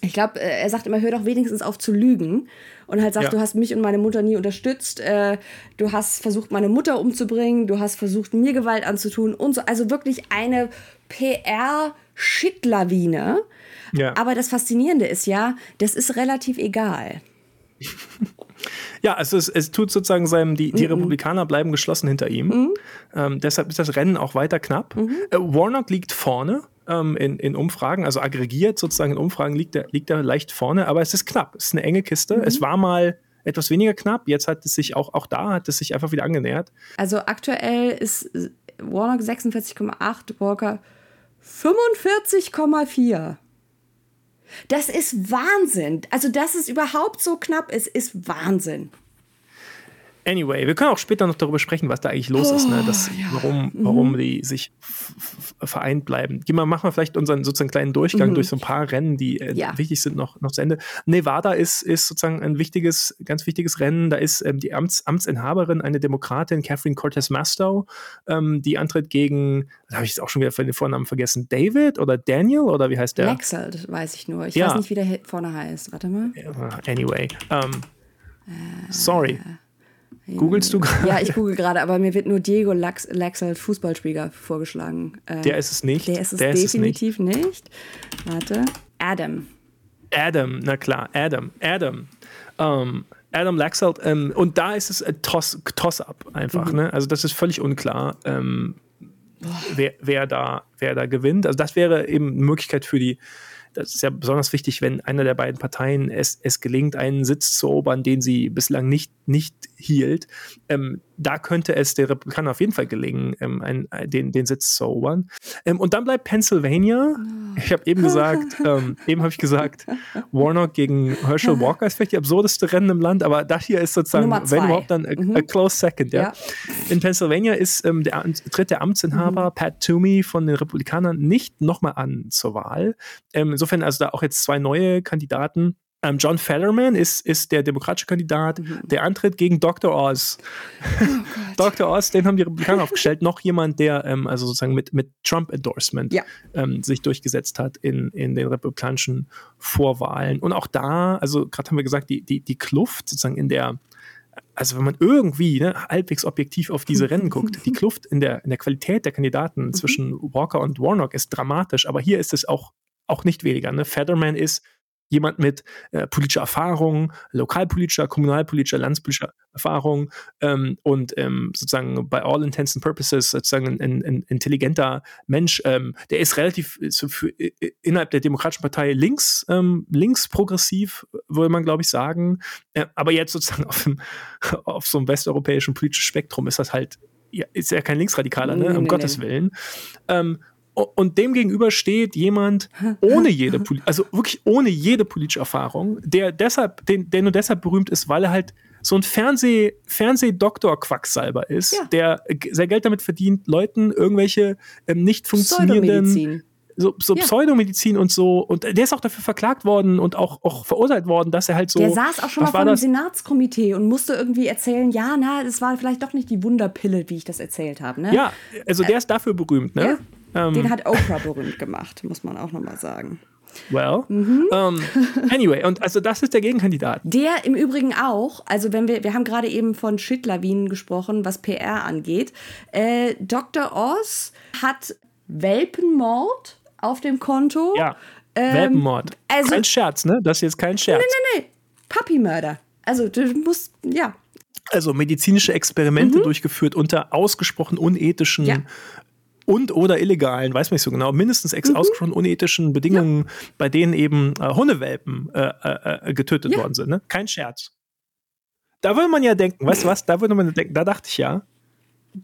ich glaube, äh, er sagt immer, hör doch wenigstens auf zu lügen. Und halt sagt, ja. du hast mich und meine Mutter nie unterstützt, äh, du hast versucht, meine Mutter umzubringen, du hast versucht, mir Gewalt anzutun und so. Also wirklich eine PR-Shit-Lawine. Ja. Aber das Faszinierende ist ja, das ist relativ egal. Ja, also es, es tut sozusagen seinem, die, die mm -mm. Republikaner bleiben geschlossen hinter ihm. Mm ähm, deshalb ist das Rennen auch weiter knapp. -hmm. Äh, Warnock liegt vorne ähm, in, in Umfragen, also aggregiert sozusagen in Umfragen liegt er, liegt er leicht vorne, aber es ist knapp. Es ist eine enge Kiste. Mhm. Es war mal etwas weniger knapp, jetzt hat es sich auch, auch da hat es sich einfach wieder angenähert. Also aktuell ist Warnock 46,8, Walker 45,4. Das ist Wahnsinn. Also, dass es überhaupt so knapp ist, ist Wahnsinn. Anyway, wir können auch später noch darüber sprechen, was da eigentlich los oh, ist, ne? Das, ja. warum, warum mhm. die sich vereint bleiben. Gehen wir, machen wir vielleicht unseren sozusagen kleinen Durchgang mhm. durch so ein paar Rennen, die äh, ja. wichtig sind, noch, noch zu Ende. Nevada ist, ist sozusagen ein wichtiges, ganz wichtiges Rennen. Da ist ähm, die Amts, Amtsinhaberin, eine Demokratin, Catherine Cortez Mastow, ähm, die antritt gegen, da habe ich jetzt auch schon wieder den Vornamen vergessen, David oder Daniel oder wie heißt der? Lexelt, weiß ich nur. Ich ja. weiß nicht, wie der vorne heißt. Warte mal. Anyway. Ähm, äh, sorry. Googlest du gerade? Ja, ich google gerade, aber mir wird nur Diego Lax Laxalt, Fußballspieler, vorgeschlagen. Äh, der ist es nicht. Der ist es der definitiv ist es nicht. nicht. Warte. Adam. Adam, na klar, Adam. Adam. Um, Adam Laxalt. Ähm, und da ist es ein Toss-up Toss einfach. Mhm. Ne? Also das ist völlig unklar, ähm, wer, wer, da, wer da gewinnt. Also das wäre eben eine Möglichkeit für die das ist ja besonders wichtig, wenn einer der beiden Parteien es, es gelingt, einen Sitz zu erobern, den sie bislang nicht, nicht hielt. Ähm, da könnte es der Republikaner auf jeden Fall gelingen, ähm, einen, den, den Sitz zu erobern. Ähm, und dann bleibt Pennsylvania. Ich habe eben gesagt, ähm, eben habe ich gesagt, Warnock gegen Herschel Walker ist vielleicht die absurdeste Rennen im Land, aber das hier ist sozusagen, wenn überhaupt dann a, mhm. a close second. Ja. ja. In Pennsylvania ist ähm, der, tritt der Amtsinhaber mhm. Pat Toomey von den Republikanern nicht nochmal an zur Wahl. Ähm, insofern also da auch jetzt zwei neue Kandidaten. Ähm, John Fellerman ist, ist der demokratische Kandidat, mhm. der antritt gegen Dr. Oz. Oh Dr. Oz, den haben die Republikaner aufgestellt. Noch jemand, der ähm, also sozusagen mit, mit Trump-Endorsement ja. ähm, sich durchgesetzt hat in, in den republikanischen Vorwahlen. Und auch da, also gerade haben wir gesagt, die, die, die Kluft sozusagen in der, also wenn man irgendwie ne, halbwegs objektiv auf diese Rennen guckt, die Kluft in der, in der Qualität der Kandidaten mhm. zwischen Walker und Warnock ist dramatisch, aber hier ist es auch, auch nicht weniger. Ne? Fetterman ist jemand mit äh, politischer Erfahrung, lokalpolitischer, kommunalpolitischer, landspolitischer Erfahrung ähm, und ähm, sozusagen bei all intents and purposes sozusagen ein, ein intelligenter Mensch, ähm, der ist relativ so für, innerhalb der Demokratischen Partei links, ähm, links progressiv, würde man glaube ich sagen. Äh, aber jetzt sozusagen auf, dem, auf so einem westeuropäischen politischen Spektrum ist das halt ja, ist ja kein Linksradikaler, ne? um nee, Gottes nee. Willen. Ähm, und dem gegenüber steht jemand ohne jede, also wirklich ohne jede politische Erfahrung, der deshalb, den, der nur deshalb berühmt ist, weil er halt so ein Fernseh, Fernseh-Doktor-Quacksalber ist, ja. der sehr Geld damit verdient, Leuten irgendwelche ähm, nicht funktionierenden so, so ja. Pseudomedizin und so. Und der ist auch dafür verklagt worden und auch, auch verurteilt worden, dass er halt so. Der saß auch schon mal vor dem Senatskomitee und musste irgendwie erzählen, ja, na, das war vielleicht doch nicht die Wunderpille, wie ich das erzählt habe. Ne? Ja, also der ist dafür berühmt, ne? Ja, ähm, den hat Oprah berühmt gemacht, muss man auch nochmal sagen. Well, mhm. um, anyway, und also das ist der Gegenkandidat. Der im Übrigen auch, also wenn wir, wir haben gerade eben von Shit-Lawinen gesprochen, was PR angeht. Äh, Dr. Oz hat Welpenmord auf dem Konto. Ja, ähm, Welpenmord. Also, kein Scherz, ne? Das ist jetzt kein Scherz. Nee, nee, nee. Puppymörder. Also du musst, ja. Also medizinische Experimente mhm. durchgeführt unter ausgesprochen unethischen ja und oder illegalen, weiß man nicht so genau, mindestens ex mhm. ausgesprochen unethischen Bedingungen, ja. bei denen eben äh, Hundewelpen äh, äh, äh, getötet ja. worden sind. Ne? Kein Scherz. Da würde man ja denken, weißt du was, da würde man denken, da dachte ich ja,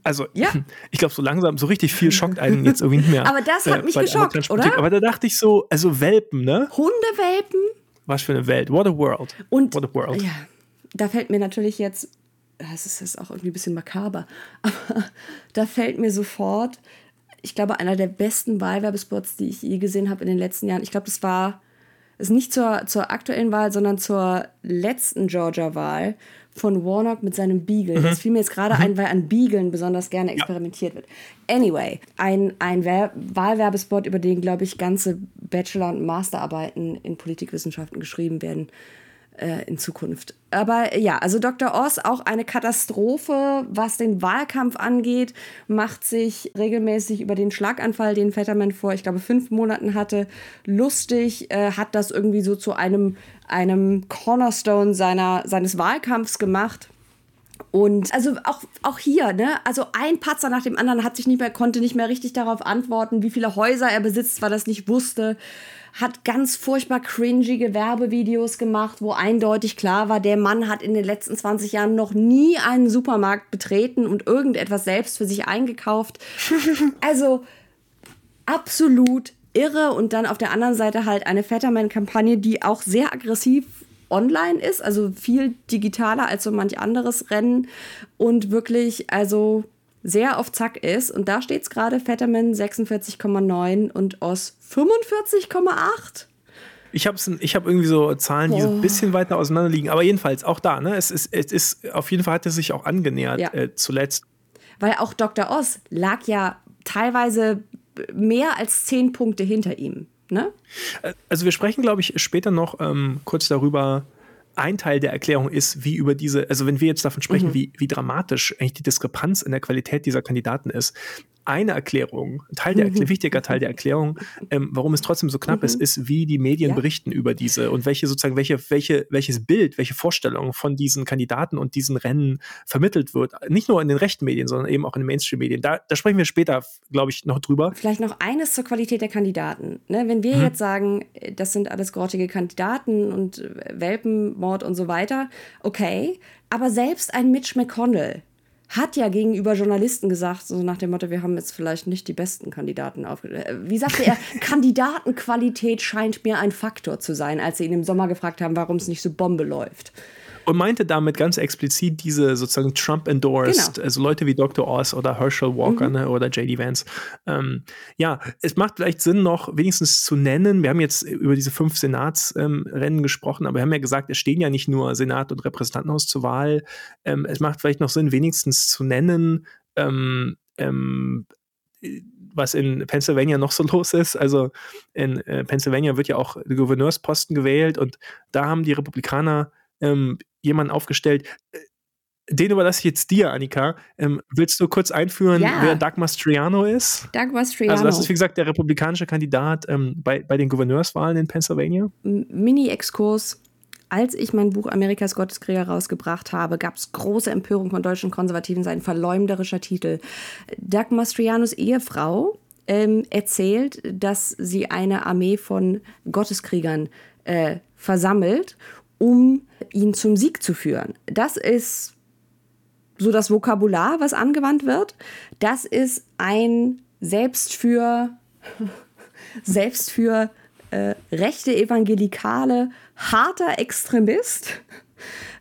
also, ja. ich glaube, so langsam, so richtig viel schockt einen jetzt irgendwie nicht mehr. Aber das hat äh, mich geschockt, oder? Aber da dachte ich so, also Welpen, ne? Hundewelpen? Was für eine Welt. What a world. Und, What a world. Ja, da fällt mir natürlich jetzt, das ist jetzt auch irgendwie ein bisschen makaber, aber da fällt mir sofort ich glaube, einer der besten Wahlwerbespots, die ich je gesehen habe in den letzten Jahren. Ich glaube, das war ist nicht zur, zur aktuellen Wahl, sondern zur letzten Georgia-Wahl von Warnock mit seinem Beagle. Mhm. Das fiel mir jetzt gerade mhm. ein, weil an Beaglen besonders gerne experimentiert ja. wird. Anyway, ein, ein Wahlwerbespot, über den, glaube ich, ganze Bachelor- und Masterarbeiten in Politikwissenschaften geschrieben werden in Zukunft. Aber ja, also Dr. Oz, auch eine Katastrophe, was den Wahlkampf angeht, macht sich regelmäßig über den Schlaganfall, den Fetterman vor, ich glaube, fünf Monaten hatte, lustig, äh, hat das irgendwie so zu einem, einem Cornerstone seiner, seines Wahlkampfs gemacht. Und also auch, auch hier, ne, also ein Patzer nach dem anderen hat sich nicht mehr, konnte nicht mehr richtig darauf antworten, wie viele Häuser er besitzt, weil er das nicht wusste hat ganz furchtbar cringige Werbevideos gemacht, wo eindeutig klar war, der Mann hat in den letzten 20 Jahren noch nie einen Supermarkt betreten und irgendetwas selbst für sich eingekauft. also absolut irre und dann auf der anderen Seite halt eine Fetterman-Kampagne, die auch sehr aggressiv online ist, also viel digitaler als so manch anderes Rennen und wirklich, also sehr auf Zack ist. Und da steht es gerade Fetterman 46,9 und Oz 45,8. Ich habe ich hab irgendwie so Zahlen, die oh. so ein bisschen weiter auseinander liegen. Aber jedenfalls, auch da, ne? Es ist, es ist auf jeden Fall hat es sich auch angenähert ja. äh, zuletzt. Weil auch Dr. Oz lag ja teilweise mehr als zehn Punkte hinter ihm. Ne? Äh, also wir sprechen, glaube ich, später noch ähm, kurz darüber, ein Teil der Erklärung ist, wie über diese, also wenn wir jetzt davon sprechen, mhm. wie, wie dramatisch eigentlich die Diskrepanz in der Qualität dieser Kandidaten ist, eine Erklärung, ein Teil der, mhm. wichtiger Teil der Erklärung, ähm, warum es trotzdem so knapp mhm. ist, ist, wie die Medien ja. berichten über diese und welche sozusagen, welche, welche, welches Bild, welche Vorstellung von diesen Kandidaten und diesen Rennen vermittelt wird. Nicht nur in den rechten Medien, sondern eben auch in den Mainstream-Medien. Da, da sprechen wir später, glaube ich, noch drüber. Vielleicht noch eines zur Qualität der Kandidaten. Ne? Wenn wir mhm. jetzt sagen, das sind alles grottige Kandidaten und Welpenmord und so weiter, okay. Aber selbst ein Mitch McConnell, hat ja gegenüber Journalisten gesagt, so nach dem Motto, wir haben jetzt vielleicht nicht die besten Kandidaten aufgestellt. Äh, wie sagte er, Kandidatenqualität scheint mir ein Faktor zu sein, als sie ihn im Sommer gefragt haben, warum es nicht so Bombe läuft. Und meinte damit ganz explizit diese sozusagen Trump-endorsed, genau. also Leute wie Dr. Oz oder Herschel Walker mhm. ne, oder J.D. Vance. Ähm, ja, es macht vielleicht Sinn, noch wenigstens zu nennen, wir haben jetzt über diese fünf Senatsrennen ähm, gesprochen, aber wir haben ja gesagt, es stehen ja nicht nur Senat und Repräsentantenhaus zur Wahl. Ähm, es macht vielleicht noch Sinn, wenigstens zu nennen, ähm, ähm, was in Pennsylvania noch so los ist. Also in äh, Pennsylvania wird ja auch der Gouverneursposten gewählt und da haben die Republikaner ähm, jemanden aufgestellt. Äh, den überlasse ich jetzt dir, Annika. Ähm, willst du kurz einführen, ja. wer Doug Mastriano ist? Doug Mastriano. Also das ist, wie gesagt, der republikanische Kandidat ähm, bei, bei den Gouverneurswahlen in Pennsylvania. Mini-Exkurs. Als ich mein Buch Amerikas Gotteskrieger rausgebracht habe, gab es große Empörung von deutschen Konservativen, sein verleumderischer Titel. Doug Mastrianos Ehefrau ähm, erzählt, dass sie eine Armee von Gotteskriegern äh, versammelt um ihn zum Sieg zu führen. Das ist so das Vokabular, was angewandt wird. Das ist ein selbst für, selbst für äh, rechte Evangelikale harter Extremist,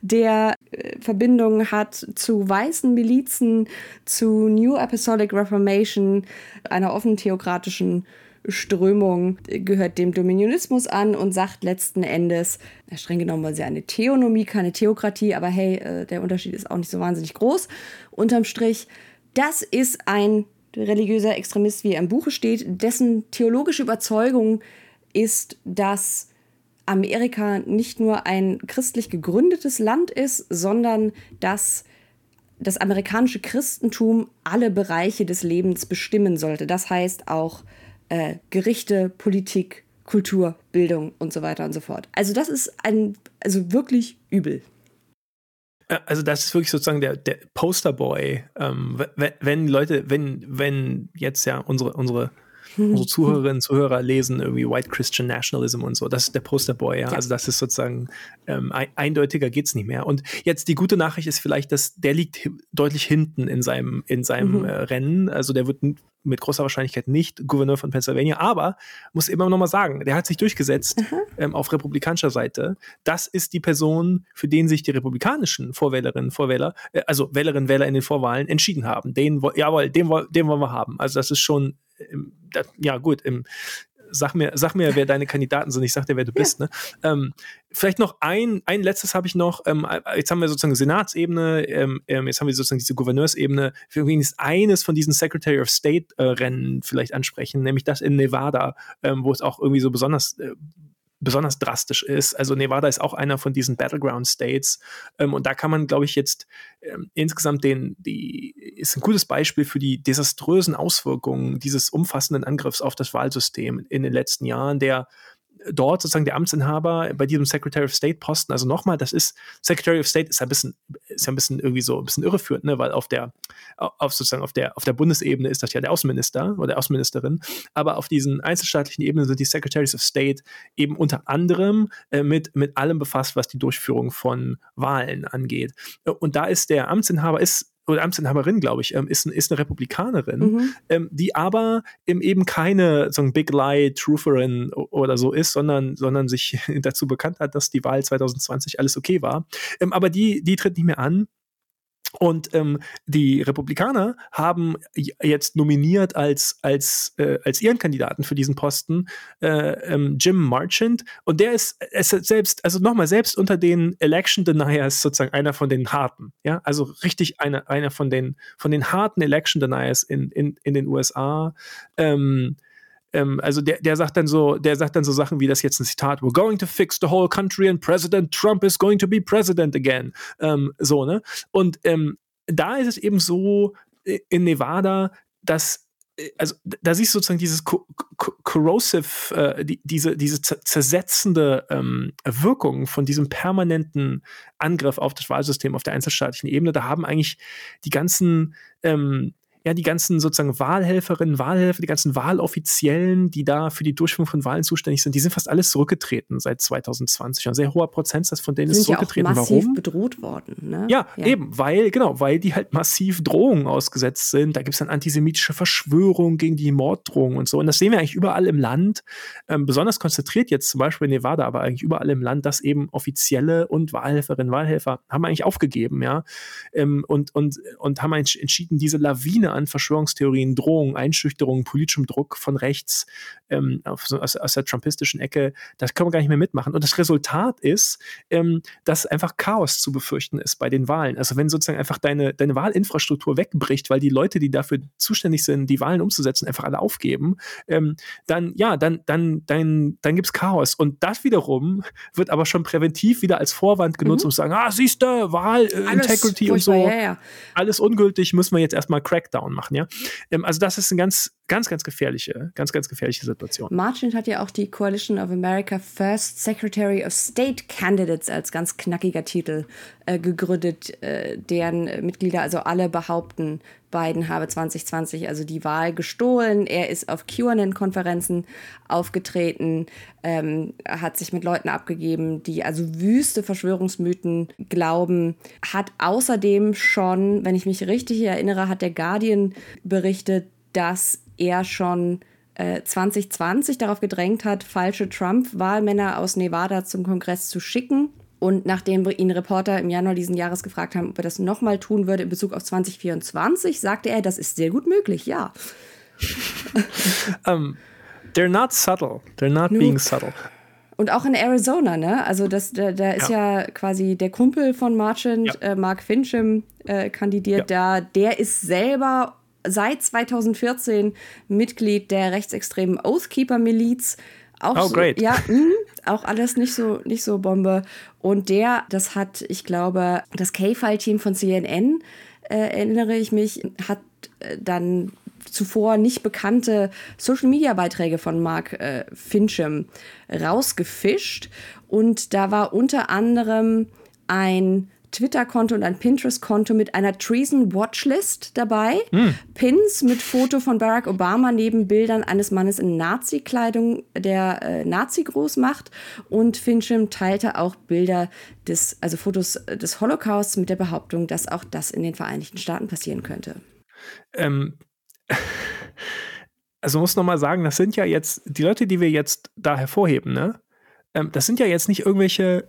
der äh, Verbindungen hat zu weißen Milizen, zu New Apostolic Reformation, einer offen theokratischen Strömung gehört dem Dominionismus an und sagt letzten Endes, streng genommen war sie eine Theonomie, keine Theokratie, aber hey, äh, der Unterschied ist auch nicht so wahnsinnig groß. Unterm Strich, das ist ein religiöser Extremist, wie er im Buche steht, dessen theologische Überzeugung ist, dass Amerika nicht nur ein christlich gegründetes Land ist, sondern dass das amerikanische Christentum alle Bereiche des Lebens bestimmen sollte. Das heißt auch äh, Gerichte, Politik, Kultur, Bildung und so weiter und so fort. Also das ist ein, also wirklich übel. Äh, also das ist wirklich sozusagen der, der Posterboy. Ähm, wenn, wenn Leute, wenn, wenn jetzt ja unsere, unsere unsere Zuhörerinnen und Zuhörer lesen irgendwie White Christian Nationalism und so. Das ist der Posterboy, ja. ja. Also das ist sozusagen ähm, eindeutiger geht's nicht mehr. Und jetzt die gute Nachricht ist vielleicht, dass der liegt deutlich hinten in seinem, in seinem mhm. äh, Rennen. Also der wird mit großer Wahrscheinlichkeit nicht Gouverneur von Pennsylvania, aber muss immer noch mal sagen, der hat sich durchgesetzt mhm. ähm, auf republikanischer Seite. Das ist die Person, für den sich die republikanischen Vorwählerinnen, Vorwähler, äh, also Wählerinnen, Wähler in den Vorwahlen entschieden haben. Den, jawohl, den, den wollen wir haben. Also das ist schon im, ja gut, im, sag mir, sag mir, wer deine Kandidaten sind. Ich sag dir, wer du ja. bist. Ne? Ähm, vielleicht noch ein, ein letztes habe ich noch. Ähm, jetzt haben wir sozusagen Senatsebene, ähm, ähm jetzt haben wir sozusagen diese Gouverneursebene. Wir werden eines von diesen Secretary of State äh, Rennen vielleicht ansprechen, nämlich das in Nevada, ähm, wo es auch irgendwie so besonders äh, besonders drastisch ist. Also Nevada ist auch einer von diesen Battleground States ähm, und da kann man, glaube ich, jetzt ähm, insgesamt den, die ist ein gutes Beispiel für die desaströsen Auswirkungen dieses umfassenden Angriffs auf das Wahlsystem in den letzten Jahren, der dort sozusagen der Amtsinhaber bei diesem Secretary of State Posten, also nochmal, das ist, Secretary of State ist ein bisschen, ist ja ein bisschen irgendwie so ein bisschen irreführend, ne, weil auf der, auf sozusagen auf der, auf der Bundesebene ist das ja der Außenminister oder Außenministerin, aber auf diesen einzelstaatlichen Ebenen sind die Secretaries of State eben unter anderem äh, mit, mit allem befasst, was die Durchführung von Wahlen angeht. Und da ist der Amtsinhaber, ist oder Amtsinhaberin, glaube ich, ähm, ist, ist eine Republikanerin, mhm. ähm, die aber eben keine so ein Big Lie Trutherin oder so ist, sondern, sondern sich dazu bekannt hat, dass die Wahl 2020 alles okay war. Ähm, aber die, die tritt nicht mehr an. Und ähm, die Republikaner haben jetzt nominiert als, als, äh, als ihren Kandidaten für diesen Posten äh, ähm, Jim Marchant. Und der ist, ist selbst, also nochmal, selbst unter den Election Deniers sozusagen einer von den harten. Ja, also richtig einer, einer von den, von den harten Election Deniers in, in, in den USA. Ähm, ähm, also der, der sagt dann so, der sagt dann so Sachen wie das jetzt ein Zitat, we're going to fix the whole country and President Trump is going to be president again. Ähm, so, ne? Und ähm, da ist es eben so äh, in Nevada, dass äh, also da siehst du sozusagen dieses corrosive, äh, die, diese, diese zersetzende ähm, Wirkung von diesem permanenten Angriff auf das Wahlsystem auf der einzelstaatlichen Ebene. Da haben eigentlich die ganzen ähm, ja, die ganzen sozusagen Wahlhelferinnen, Wahlhelfer, die ganzen Wahloffiziellen, die da für die Durchführung von Wahlen zuständig sind, die sind fast alles zurückgetreten seit 2020. Ein sehr hoher Prozentsatz von denen sind ist zurückgetreten. Ja auch massiv Warum? bedroht worden. Ne? Ja, ja, eben, weil, genau, weil die halt massiv Drohungen ausgesetzt sind. Da gibt es dann antisemitische Verschwörungen gegen die Morddrohungen und so. Und das sehen wir eigentlich überall im Land, ähm, besonders konzentriert jetzt zum Beispiel in Nevada, aber eigentlich überall im Land, dass eben Offizielle und Wahlhelferinnen, Wahlhelfer haben eigentlich aufgegeben, ja, ähm, und, und, und haben entschieden, diese Lawine an Verschwörungstheorien, Drohungen, Einschüchterungen, politischem Druck von rechts ähm, aus, aus, der trumpistischen Ecke, das können wir gar nicht mehr mitmachen. Und das Resultat ist, ähm, dass einfach Chaos zu befürchten ist bei den Wahlen. Also wenn sozusagen einfach deine, deine Wahlinfrastruktur wegbricht, weil die Leute, die dafür zuständig sind, die Wahlen umzusetzen, einfach alle aufgeben, ähm, dann ja, dann, dann, dann, dann gibt es Chaos. Und das wiederum wird aber schon präventiv wieder als Vorwand genutzt, mhm. um zu sagen, ah, siehst du, Wahl, äh, Integrity und so, ja, ja. alles ungültig, müssen wir jetzt erstmal Crackdown Lockdown machen, ja. Ähm, also das ist eine ganz, ganz, ganz gefährliche, ganz, ganz gefährliche Situation. Marchant hat ja auch die Coalition of America First Secretary of State Candidates als ganz knackiger Titel äh, gegründet, äh, deren Mitglieder also alle behaupten, Biden habe 2020 also die Wahl gestohlen. Er ist auf QAnon-Konferenzen aufgetreten, ähm, hat sich mit Leuten abgegeben, die also wüste Verschwörungsmythen glauben, hat außerdem schon, wenn ich mich richtig erinnere, hat der Guardian berichtet, dass er schon 2020 äh, darauf gedrängt hat, falsche Trump-Wahlmänner aus Nevada zum Kongress zu schicken und nachdem ihn Reporter im Januar diesen Jahres gefragt haben, ob er das nochmal tun würde in Bezug auf 2024, sagte er, das ist sehr gut möglich, ja. ähm, They're not subtle. They're not nope. being subtle. Und auch in Arizona, ne? Also das, da, da ist ja. ja. quasi der Kumpel von Marchand, ja. äh, Mark Fincham, äh, kandidiert ja. da. Der ist selber seit 2014 Mitglied der rechtsextremen Oathkeeper-Miliz. Auch oh, so, great. Ja, mh, auch alles nicht so, nicht so Bombe. Und der, das hat, ich glaube, das K-File-Team von CNN, äh, erinnere ich mich, hat äh, dann zuvor nicht bekannte Social-Media-Beiträge von Mark äh, Fincham rausgefischt. Und da war unter anderem ein Twitter-Konto und ein Pinterest-Konto mit einer Treason-Watchlist dabei. Mm. Pins mit Foto von Barack Obama neben Bildern eines Mannes in Nazi-Kleidung, der äh, Nazi-Gruß macht. Und Fincham teilte auch Bilder des, also Fotos des Holocausts mit der Behauptung, dass auch das in den Vereinigten Staaten passieren könnte. Ähm, also muss noch mal sagen, das sind ja jetzt die Leute, die wir jetzt da hervorheben, ne? Ähm, das sind ja jetzt nicht irgendwelche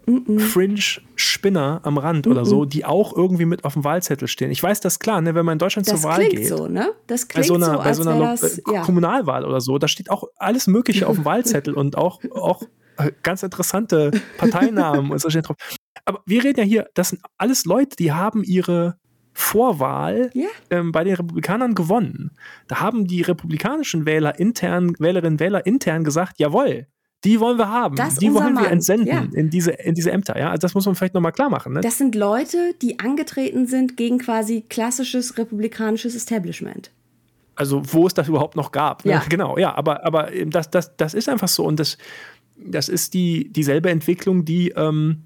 Fringe-Spinner am Rand oder so, die auch irgendwie mit auf dem Wahlzettel stehen. Ich weiß das klar, ne, wenn man in Deutschland das zur Wahl geht. So, ne? Das klingt bei so einer, so, bei so einer das, ja. Kommunalwahl oder so, da steht auch alles Mögliche auf dem Wahlzettel und auch, auch äh, ganz interessante Parteinamen und so steht drauf. Aber wir reden ja hier, das sind alles Leute, die haben ihre Vorwahl ja. ähm, bei den Republikanern gewonnen. Da haben die republikanischen Wähler intern, Wählerinnen und Wähler intern gesagt, jawohl, die wollen wir haben. Das die wollen wir entsenden ja. in, diese, in diese Ämter. Ja? Also das muss man vielleicht nochmal klar machen. Ne? Das sind Leute, die angetreten sind gegen quasi klassisches republikanisches Establishment. Also wo es das überhaupt noch gab. Ne? Ja. Genau, ja, aber, aber das, das, das ist einfach so. Und das, das ist die, dieselbe Entwicklung, die, ähm,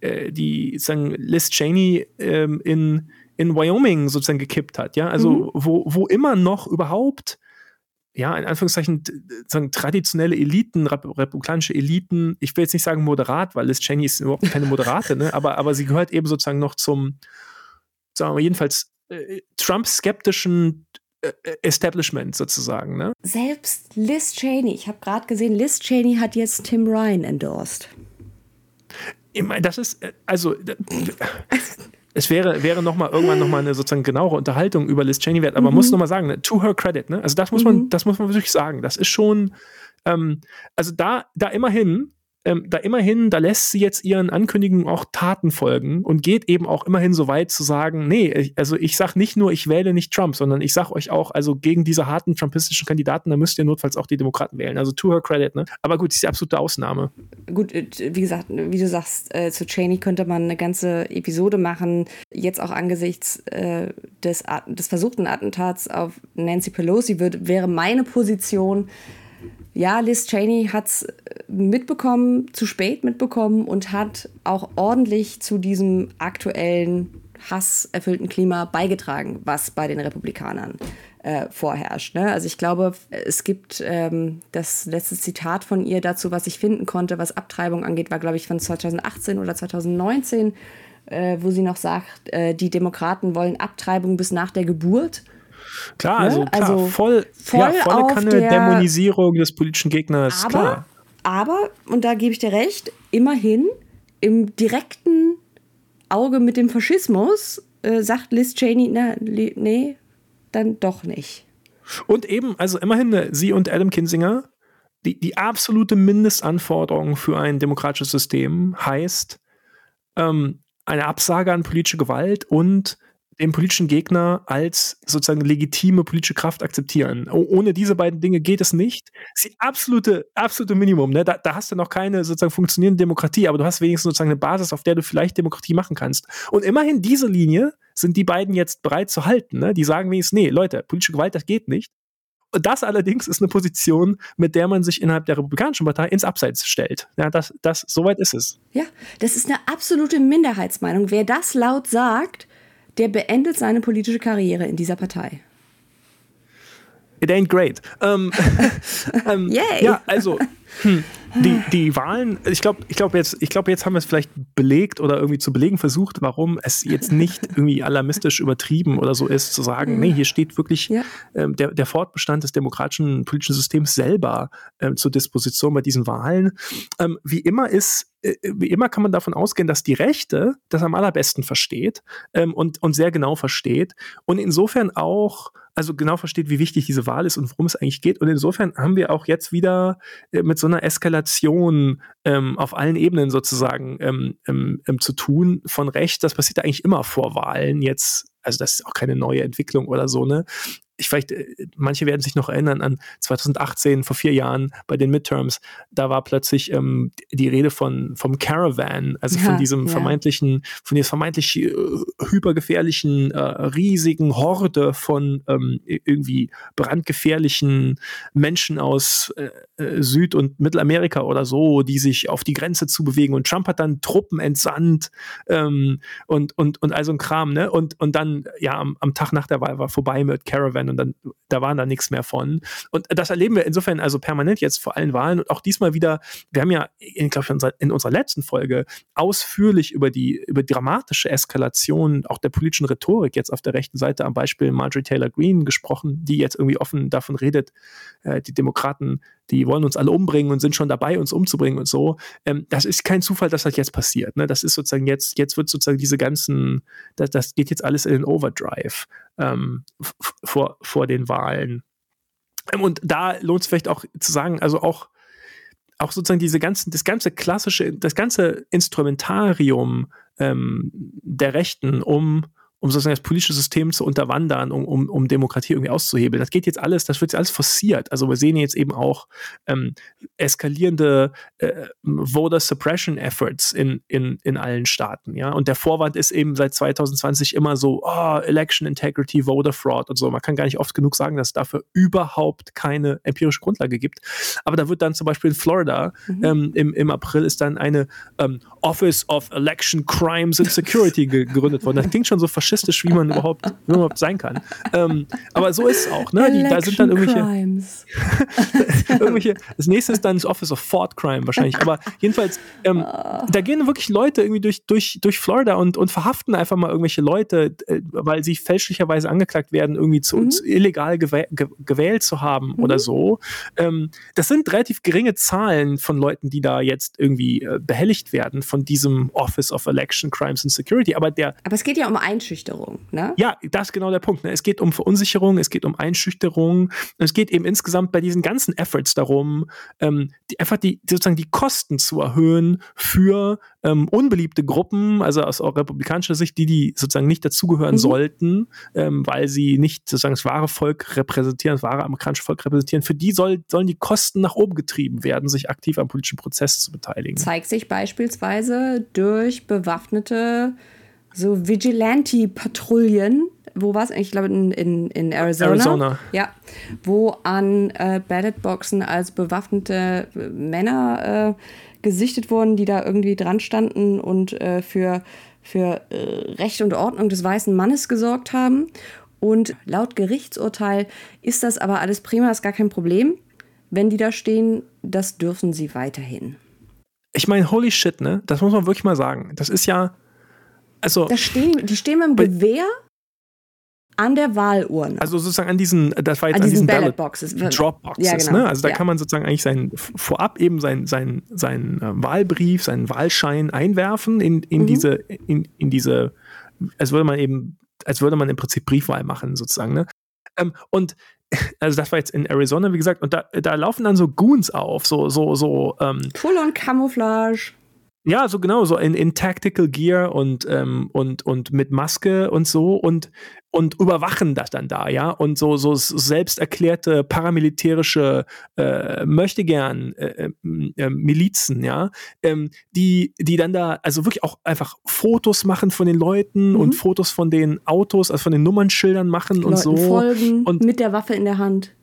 äh, die sagen, Liz Cheney ähm, in in Wyoming sozusagen gekippt hat, ja, also mhm. wo, wo immer noch überhaupt, ja, in Anführungszeichen sagen, traditionelle Eliten, republikanische Eliten, ich will jetzt nicht sagen moderat, weil Liz Cheney ist überhaupt keine Moderate, ne, aber, aber sie gehört eben sozusagen noch zum, sagen wir jedenfalls, äh, Trump-skeptischen äh, Establishment sozusagen. Ne? Selbst Liz Cheney, ich habe gerade gesehen, Liz Cheney hat jetzt Tim Ryan endorsed. Ich meine, das ist, äh, also, es wäre, wäre noch mal irgendwann nochmal eine sozusagen genauere Unterhaltung über Liz Cheney wert, aber mhm. man muss nochmal sagen, ne, to her credit, ne? Also das muss man, mhm. das muss man wirklich sagen. Das ist schon, ähm, also da, da immerhin ähm, da immerhin, da lässt sie jetzt ihren Ankündigungen auch Taten folgen und geht eben auch immerhin so weit zu sagen, nee, also ich sag nicht nur, ich wähle nicht Trump, sondern ich sag euch auch, also gegen diese harten trumpistischen Kandidaten, da müsst ihr notfalls auch die Demokraten wählen. Also to her credit, ne? Aber gut, ist die absolute Ausnahme. Gut, äh, wie gesagt, wie du sagst, äh, zu Cheney könnte man eine ganze Episode machen, jetzt auch angesichts äh, des, des versuchten Attentats auf Nancy Pelosi wird, wäre meine Position, ja, Liz Cheney hat es mitbekommen, zu spät mitbekommen und hat auch ordentlich zu diesem aktuellen hasserfüllten Klima beigetragen, was bei den Republikanern äh, vorherrscht. Ne? Also ich glaube, es gibt ähm, das letzte Zitat von ihr dazu, was ich finden konnte, was Abtreibung angeht, war, glaube ich, von 2018 oder 2019, äh, wo sie noch sagt, äh, die Demokraten wollen Abtreibung bis nach der Geburt. Klar, also, ne? klar, also voll, voll ja, volle Kanne der, Dämonisierung des politischen Gegners, aber, klar. Aber, und da gebe ich dir recht, immerhin im direkten Auge mit dem Faschismus äh, sagt Liz Cheney, na, nee, dann doch nicht. Und eben, also immerhin, äh, sie und Adam Kinsinger, die, die absolute Mindestanforderung für ein demokratisches System heißt ähm, eine Absage an politische Gewalt und den politischen Gegner als sozusagen legitime politische Kraft akzeptieren. ohne diese beiden Dinge geht es nicht. Das ist die absolute, absolute Minimum. Ne? Da, da hast du noch keine sozusagen funktionierende Demokratie, aber du hast wenigstens sozusagen eine Basis, auf der du vielleicht Demokratie machen kannst. Und immerhin diese Linie sind die beiden jetzt bereit zu halten. Ne? Die sagen wenigstens, nee, Leute, politische Gewalt, das geht nicht. Und das allerdings ist eine Position, mit der man sich innerhalb der Republikanischen Partei ins Abseits stellt. Ja, das, das, soweit ist es. Ja, das ist eine absolute Minderheitsmeinung. Wer das laut sagt, der beendet seine politische Karriere in dieser Partei. It ain't great. Ähm, ähm, Yay. Ja, also hm, die, die Wahlen, ich glaube, ich glaube jetzt, ich glaube jetzt haben wir es vielleicht belegt oder irgendwie zu belegen versucht, warum es jetzt nicht irgendwie alarmistisch übertrieben oder so ist, zu sagen, nee, hier steht wirklich ja. ähm, der, der Fortbestand des demokratischen politischen Systems selber ähm, zur Disposition bei diesen Wahlen. Ähm, wie immer ist äh, wie immer kann man davon ausgehen, dass die Rechte das am allerbesten versteht ähm, und, und sehr genau versteht und insofern auch also genau versteht, wie wichtig diese Wahl ist und worum es eigentlich geht. Und insofern haben wir auch jetzt wieder äh, mit so einer Eskalation ähm, auf allen Ebenen sozusagen ähm, ähm, ähm zu tun von Recht. Das passiert eigentlich immer vor Wahlen jetzt. Also das ist auch keine neue Entwicklung oder so, ne? Ich vielleicht, äh, manche werden sich noch erinnern an 2018, vor vier Jahren bei den Midterms, da war plötzlich ähm, die Rede von vom Caravan, also ja, von diesem ja. vermeintlichen, von dieser vermeintlich äh, hypergefährlichen, äh, riesigen Horde von ähm, irgendwie brandgefährlichen Menschen aus äh, äh, Süd- und Mittelamerika oder so, die sich auf die Grenze zu bewegen. Und Trump hat dann Truppen entsandt ähm, und, und, und also ein Kram, ne? Und, und dann, ja, am, am Tag nach der Wahl war vorbei mit Caravan und dann da waren da nichts mehr von. Und das erleben wir insofern also permanent jetzt vor allen Wahlen und auch diesmal wieder, wir haben ja, in, glaube ich, in unserer letzten Folge ausführlich über die, über dramatische Eskalation auch der politischen Rhetorik jetzt auf der rechten Seite am Beispiel Marjorie Taylor Greene gesprochen, die jetzt irgendwie offen davon redet, äh, die Demokraten die wollen uns alle umbringen und sind schon dabei, uns umzubringen und so. Ähm, das ist kein Zufall, dass das jetzt passiert. Ne? Das ist sozusagen jetzt, jetzt wird sozusagen diese ganzen, das, das geht jetzt alles in den Overdrive ähm, vor, vor den Wahlen. Ähm, und da lohnt es vielleicht auch zu sagen, also auch, auch sozusagen diese ganzen, das ganze klassische, das ganze Instrumentarium ähm, der Rechten, um um sozusagen das politische System zu unterwandern, um, um, um Demokratie irgendwie auszuhebeln. Das geht jetzt alles, das wird jetzt alles forciert. Also wir sehen jetzt eben auch ähm, eskalierende äh, Voter Suppression Efforts in, in, in allen Staaten. Ja? Und der Vorwand ist eben seit 2020 immer so, oh, Election Integrity, Voter Fraud und so. Man kann gar nicht oft genug sagen, dass es dafür überhaupt keine empirische Grundlage gibt. Aber da wird dann zum Beispiel in Florida mhm. ähm, im, im April ist dann eine ähm, Office of Election Crimes and Security gegründet worden. Das klingt schon so faschistisch, wie man überhaupt, wie man überhaupt sein kann. Ähm, aber so ist es auch. Ne? Die, da sind dann irgendwelche, irgendwelche. Das nächste ist dann das Office of Fort Crime wahrscheinlich. Aber jedenfalls, ähm, oh. da gehen wirklich Leute irgendwie durch, durch, durch Florida und, und verhaften einfach mal irgendwelche Leute, äh, weil sie fälschlicherweise angeklagt werden, irgendwie zu, mhm. zu illegal gewäh gewählt zu haben mhm. oder so. Ähm, das sind relativ geringe Zahlen von Leuten, die da jetzt irgendwie äh, behelligt werden von diesem Office of Election Crimes and Security. Aber der. Aber es geht ja um Einschüchterung. Einschüchterung. Ne? Ja, das ist genau der Punkt. Ne? Es geht um Verunsicherung, es geht um Einschüchterung. Es geht eben insgesamt bei diesen ganzen Efforts darum, ähm, die, einfach die sozusagen die Kosten zu erhöhen für ähm, unbeliebte Gruppen, also aus republikanischer Sicht, die die sozusagen nicht dazugehören mhm. sollten, ähm, weil sie nicht sozusagen das wahre Volk repräsentieren, das wahre amerikanische Volk repräsentieren. Für die soll, sollen die Kosten nach oben getrieben werden, sich aktiv am politischen Prozess zu beteiligen. Zeigt sich beispielsweise durch bewaffnete so Vigilante-Patrouillen. Wo war es eigentlich? Ich glaube, in, in, in Arizona. Arizona. Ja. Wo an äh, Ballotboxen als bewaffnete äh, Männer äh, gesichtet wurden, die da irgendwie dran standen und äh, für, für äh, Recht und Ordnung des weißen Mannes gesorgt haben. Und laut Gerichtsurteil ist das aber alles prima, ist gar kein Problem. Wenn die da stehen, das dürfen sie weiterhin. Ich meine, holy shit, ne? Das muss man wirklich mal sagen. Das ist ja also. Da stehen, die stehen mit dem Gewehr an der Wahlurne. Also sozusagen an diesen, das war jetzt an, an diesen, diesen Ballot Boxes, Dropboxes, ja, genau. ne? Also da ja. kann man sozusagen eigentlich sein, vorab eben seinen sein, sein, äh, Wahlbrief, seinen Wahlschein einwerfen in, in mhm. diese, in, in diese, als würde man eben, als würde man im Prinzip Briefwahl machen, sozusagen, ne? Ähm, und also das war jetzt in Arizona, wie gesagt, und da, da laufen dann so Goons auf, so, so, so. Ähm, Full on Camouflage. Ja, so genau, so in, in Tactical Gear und, ähm, und, und mit Maske und so und, und überwachen das dann da, ja. Und so, so selbst erklärte paramilitärische äh, möchte gern äh, äh, Milizen, ja, ähm, die, die dann da, also wirklich auch einfach Fotos machen von den Leuten mhm. und Fotos von den Autos, also von den Nummernschildern machen Leuten und so. Folgen und mit der Waffe in der Hand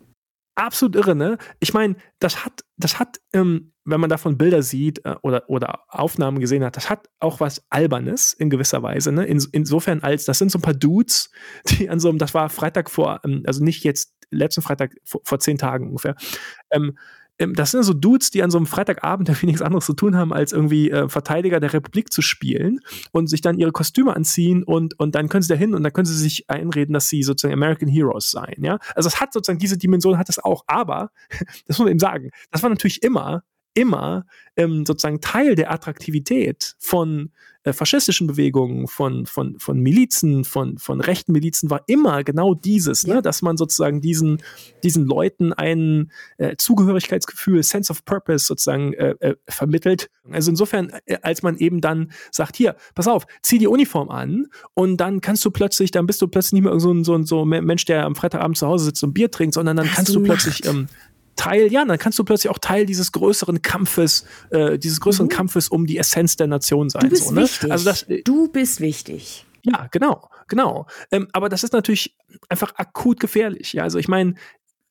absolut irre, ne? Ich meine, das hat, das hat, ähm, wenn man davon Bilder sieht äh, oder, oder Aufnahmen gesehen hat, das hat auch was Albernes in gewisser Weise, ne? In, insofern als, das sind so ein paar Dudes, die an so einem, das war Freitag vor, ähm, also nicht jetzt letzten Freitag, vor, vor zehn Tagen ungefähr, ähm, das sind so Dudes, die an so einem Freitagabend ja nichts anderes zu tun haben, als irgendwie äh, Verteidiger der Republik zu spielen und sich dann ihre Kostüme anziehen und, und dann können sie da hin und dann können sie sich einreden, dass sie sozusagen American Heroes seien, ja. Also es hat sozusagen diese Dimension hat es auch, aber, das muss man eben sagen, das war natürlich immer immer ähm, sozusagen Teil der Attraktivität von äh, faschistischen Bewegungen, von, von, von Milizen, von, von rechten Milizen war immer genau dieses, ne? ja. ne? dass man sozusagen diesen, diesen Leuten ein äh, Zugehörigkeitsgefühl, Sense of Purpose sozusagen äh, äh, vermittelt. Also insofern, äh, als man eben dann sagt, hier, pass auf, zieh die Uniform an und dann kannst du plötzlich, dann bist du plötzlich nicht mehr so ein, so ein so Mensch, der am Freitagabend zu Hause sitzt und Bier trinkt, sondern dann kannst du, du plötzlich ähm, Teil, ja, dann kannst du plötzlich auch Teil dieses größeren Kampfes, äh, dieses größeren mhm. Kampfes um die Essenz der Nation sein. Du bist so, ne? wichtig. Also das, äh, du bist wichtig. Ja, genau, genau. Ähm, aber das ist natürlich einfach akut gefährlich. Ja, also ich meine,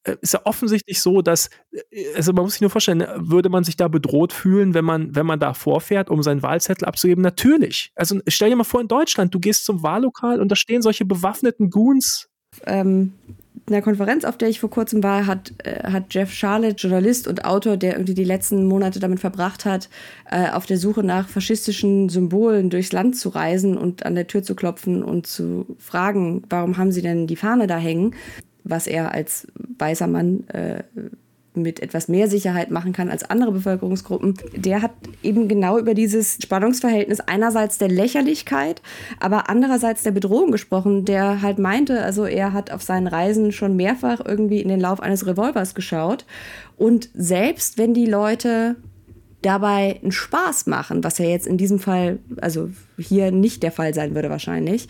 äh, ist ja offensichtlich so, dass, äh, also man muss sich nur vorstellen, würde man sich da bedroht fühlen, wenn man, wenn man da vorfährt, um seinen Wahlzettel abzugeben? Natürlich. Also stell dir mal vor, in Deutschland, du gehst zum Wahllokal und da stehen solche bewaffneten Goons. Ähm, in der Konferenz, auf der ich vor kurzem war, hat, äh, hat Jeff Charlotte, Journalist und Autor, der irgendwie die letzten Monate damit verbracht hat, äh, auf der Suche nach faschistischen Symbolen durchs Land zu reisen und an der Tür zu klopfen und zu fragen, warum haben sie denn die Fahne da hängen? Was er als weißer Mann äh, mit etwas mehr Sicherheit machen kann als andere Bevölkerungsgruppen, der hat eben genau über dieses Spannungsverhältnis einerseits der Lächerlichkeit, aber andererseits der Bedrohung gesprochen, der halt meinte, also er hat auf seinen Reisen schon mehrfach irgendwie in den Lauf eines Revolvers geschaut und selbst wenn die Leute dabei einen Spaß machen, was ja jetzt in diesem Fall, also hier nicht der Fall sein würde wahrscheinlich,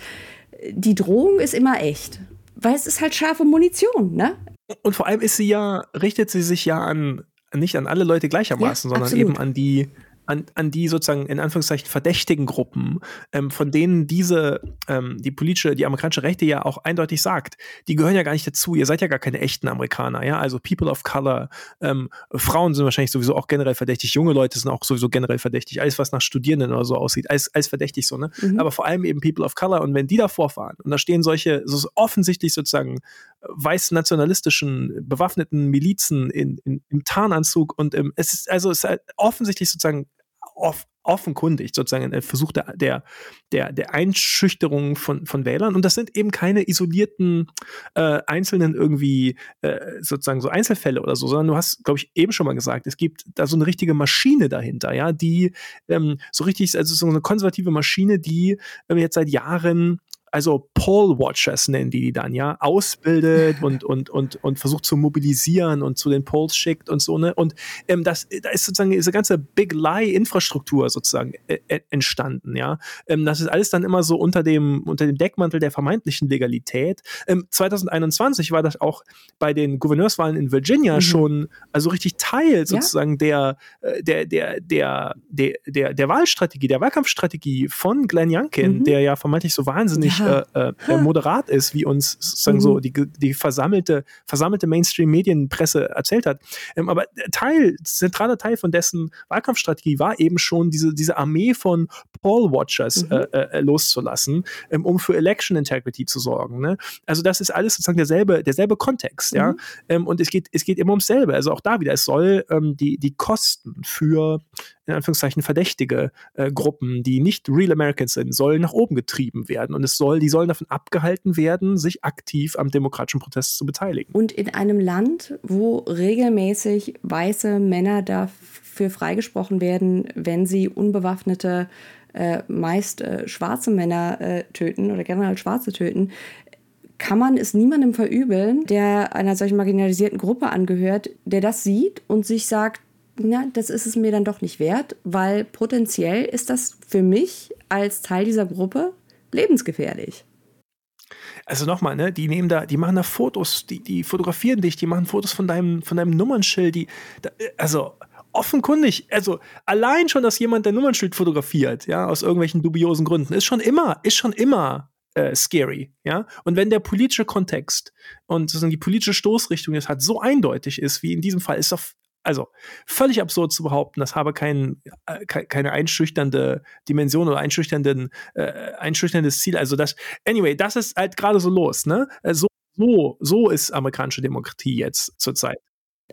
die Drohung ist immer echt. Weil es ist halt scharfe Munition, ne? Und vor allem ist sie ja, richtet sie sich ja an, nicht an alle Leute gleichermaßen, ja, sondern eben an die, an, an die sozusagen in Anführungszeichen verdächtigen Gruppen, ähm, von denen diese, ähm, die politische, die amerikanische Rechte ja auch eindeutig sagt, die gehören ja gar nicht dazu, ihr seid ja gar keine echten Amerikaner, ja, also People of Color, ähm, Frauen sind wahrscheinlich sowieso auch generell verdächtig, junge Leute sind auch sowieso generell verdächtig, alles was nach Studierenden oder so aussieht, alles, alles verdächtig so, ne, mhm. aber vor allem eben People of Color. Und wenn die davor fahren und da stehen solche, so offensichtlich sozusagen weiß nationalistischen bewaffneten Milizen in, in, im Tarnanzug und im, es ist also es ist halt offensichtlich sozusagen off, offenkundig sozusagen ein Versuch der, der, der, der Einschüchterung von, von Wählern. Und das sind eben keine isolierten äh, einzelnen irgendwie äh, sozusagen so Einzelfälle oder so, sondern du hast, glaube ich, eben schon mal gesagt, es gibt da so eine richtige Maschine dahinter, ja, die ähm, so richtig, also so eine konservative Maschine, die äh, jetzt seit Jahren also Poll Watchers nennen die die dann, ja, ausbildet und, und, und, und versucht zu mobilisieren und zu den Polls schickt und so, ne? Und ähm, das, da ist sozusagen diese ganze Big Lie-Infrastruktur sozusagen äh, äh, entstanden, ja. Ähm, das ist alles dann immer so unter dem, unter dem Deckmantel der vermeintlichen Legalität. Ähm, 2021 war das auch bei den Gouverneurswahlen in Virginia mhm. schon, also richtig Teil sozusagen ja? der, äh, der, der, der, der, der, der Wahlstrategie, der Wahlkampfstrategie von Glenn Youngkin, mhm. der ja vermeintlich so wahnsinnig ja äh, äh, moderat ist, wie uns sozusagen mhm. so die, die versammelte, versammelte Mainstream-Medienpresse erzählt hat. Ähm, aber Teil, zentraler Teil von dessen Wahlkampfstrategie war eben schon diese, diese Armee von Poll-Watchers mhm. Äh, äh, loszulassen, ähm, um für Election Integrity zu sorgen. Ne? Also das ist alles sozusagen derselbe, derselbe Kontext, mhm. ja. Ähm, und es geht, es geht immer ums selbe. Also auch da wieder, es soll ähm, die, die Kosten für in Anführungszeichen verdächtige äh, Gruppen, die nicht Real Americans sind, sollen nach oben getrieben werden. Und es soll, die sollen davon abgehalten werden, sich aktiv am demokratischen Protest zu beteiligen. Und in einem Land, wo regelmäßig weiße Männer dafür freigesprochen werden, wenn sie unbewaffnete äh, meist äh, schwarze Männer äh, töten oder generell Schwarze töten, kann man es niemandem verübeln, der einer solchen marginalisierten Gruppe angehört, der das sieht und sich sagt, na, das ist es mir dann doch nicht wert, weil potenziell ist das für mich als Teil dieser Gruppe lebensgefährlich. Also nochmal, ne, die nehmen da, die machen da Fotos, die, die fotografieren dich, die machen Fotos von deinem, von deinem Nummernschild, die, da, also offenkundig, also allein schon, dass jemand dein Nummernschild fotografiert, ja, aus irgendwelchen dubiosen Gründen, ist schon immer, ist schon immer äh, scary, ja. Und wenn der politische Kontext und die politische Stoßrichtung jetzt halt so eindeutig ist, wie in diesem Fall, ist doch also völlig absurd zu behaupten, das habe kein, äh, keine einschüchternde Dimension oder einschüchternden, äh, einschüchterndes Ziel. Also das, anyway, das ist halt gerade so los, ne? Äh, so, so, so ist amerikanische Demokratie jetzt zurzeit.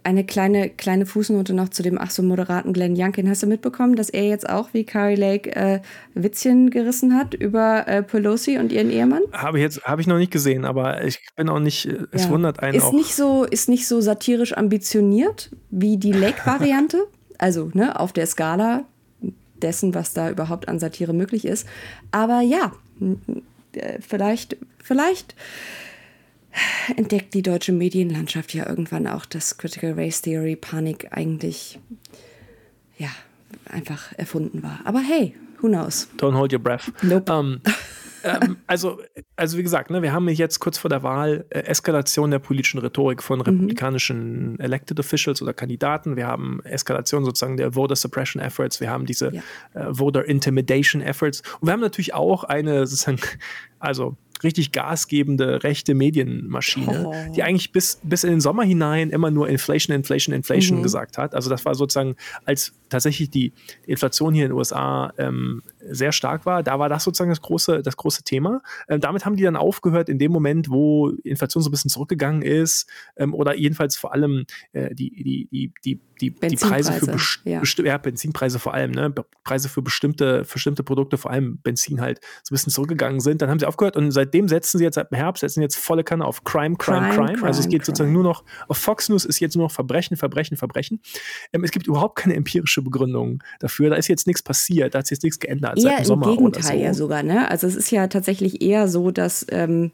Eine kleine, kleine Fußnote noch zu dem ach so moderaten Glenn Youngkin. Hast du mitbekommen, dass er jetzt auch wie Carrie Lake äh, Witzchen gerissen hat über äh, Pelosi und ihren Ehemann? Habe ich jetzt habe ich noch nicht gesehen, aber ich bin auch nicht. Äh, es ja. wundert einen ist auch. Nicht so, ist nicht so satirisch ambitioniert wie die Lake-Variante. Also ne, auf der Skala dessen, was da überhaupt an Satire möglich ist. Aber ja, äh, vielleicht, vielleicht entdeckt die deutsche Medienlandschaft ja irgendwann auch, dass Critical Race Theory Panik eigentlich ja einfach erfunden war. Aber hey, who knows? Don't hold your breath. Nope. Um, ähm, also, also wie gesagt, ne, wir haben jetzt kurz vor der Wahl äh, Eskalation der politischen Rhetorik von mhm. republikanischen mhm. Elected Officials oder Kandidaten. Wir haben Eskalation sozusagen der Voter Suppression Efforts. Wir haben diese ja. äh, Voter Intimidation Efforts. Und wir haben natürlich auch eine sozusagen, also richtig gasgebende rechte Medienmaschine, oh. die eigentlich bis, bis in den Sommer hinein immer nur Inflation, Inflation, Inflation mhm. gesagt hat. Also das war sozusagen, als tatsächlich die Inflation hier in den USA ähm, sehr stark war, da war das sozusagen das große, das große Thema. Ähm, damit haben die dann aufgehört in dem Moment, wo Inflation so ein bisschen zurückgegangen ist ähm, oder jedenfalls vor allem äh, die, die, die, die, die, die Preise für ja. ja. Benzinpreise vor allem, ne? Preise für bestimmte, für bestimmte Produkte, vor allem Benzin halt so ein bisschen zurückgegangen sind. Dann haben sie aufgehört und seitdem setzen sie jetzt seit dem Herbst, setzen jetzt volle Kanne auf Crime, Crime, Crime. Crime. Also es geht Crime. sozusagen nur noch, auf Fox News ist jetzt nur noch Verbrechen, Verbrechen, Verbrechen. Ähm, es gibt überhaupt keine empirische Begründung dafür. Da ist jetzt nichts passiert, da hat sich jetzt nichts geändert eher seit dem Sommer im Gegenteil so. ja sogar, ne? Also es ist ja tatsächlich eher so, dass ähm,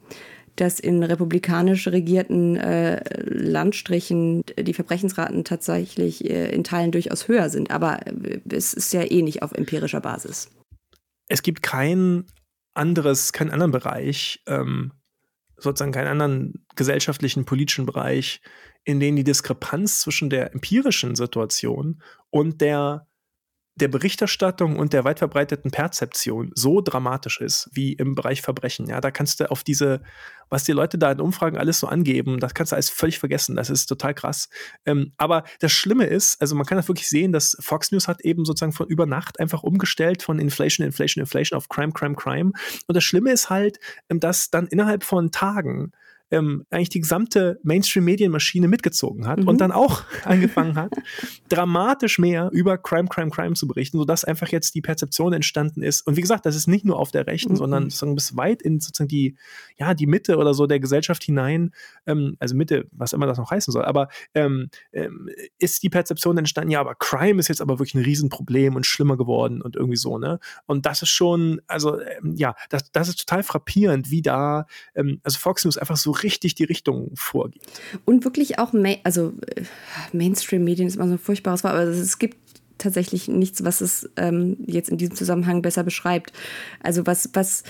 dass in republikanisch regierten äh, Landstrichen die Verbrechensraten tatsächlich äh, in Teilen durchaus höher sind. Aber äh, es ist ja eh nicht auf empirischer Basis. Es gibt kein anderes, keinen anderen Bereich, ähm, sozusagen keinen anderen gesellschaftlichen, politischen Bereich, in dem die Diskrepanz zwischen der empirischen Situation und der der Berichterstattung und der weit verbreiteten Perzeption so dramatisch ist wie im Bereich Verbrechen. Ja, da kannst du auf diese, was die Leute da in Umfragen alles so angeben, das kannst du alles völlig vergessen. Das ist total krass. Ähm, aber das Schlimme ist, also man kann das wirklich sehen, dass Fox News hat eben sozusagen von über Nacht einfach umgestellt von Inflation, Inflation, Inflation auf Crime, Crime, Crime. Und das Schlimme ist halt, ähm, dass dann innerhalb von Tagen ähm, eigentlich die gesamte Mainstream-Medienmaschine mitgezogen hat mhm. und dann auch angefangen hat, dramatisch mehr über Crime, Crime, Crime zu berichten, sodass einfach jetzt die Perzeption entstanden ist. Und wie gesagt, das ist nicht nur auf der Rechten, mhm. sondern sozusagen bis weit in sozusagen die, ja, die Mitte oder so der Gesellschaft hinein, ähm, also Mitte, was immer das noch heißen soll, aber ähm, ähm, ist die Perzeption entstanden, ja, aber Crime ist jetzt aber wirklich ein Riesenproblem und schlimmer geworden und irgendwie so, ne? Und das ist schon, also ähm, ja, das, das ist total frappierend, wie da, ähm, also Fox News einfach so richtig die Richtung vorgeht. Und wirklich auch, Ma also äh, Mainstream-Medien ist immer so ein furchtbares Wort, aber es gibt tatsächlich nichts, was es ähm, jetzt in diesem Zusammenhang besser beschreibt. Also was, was,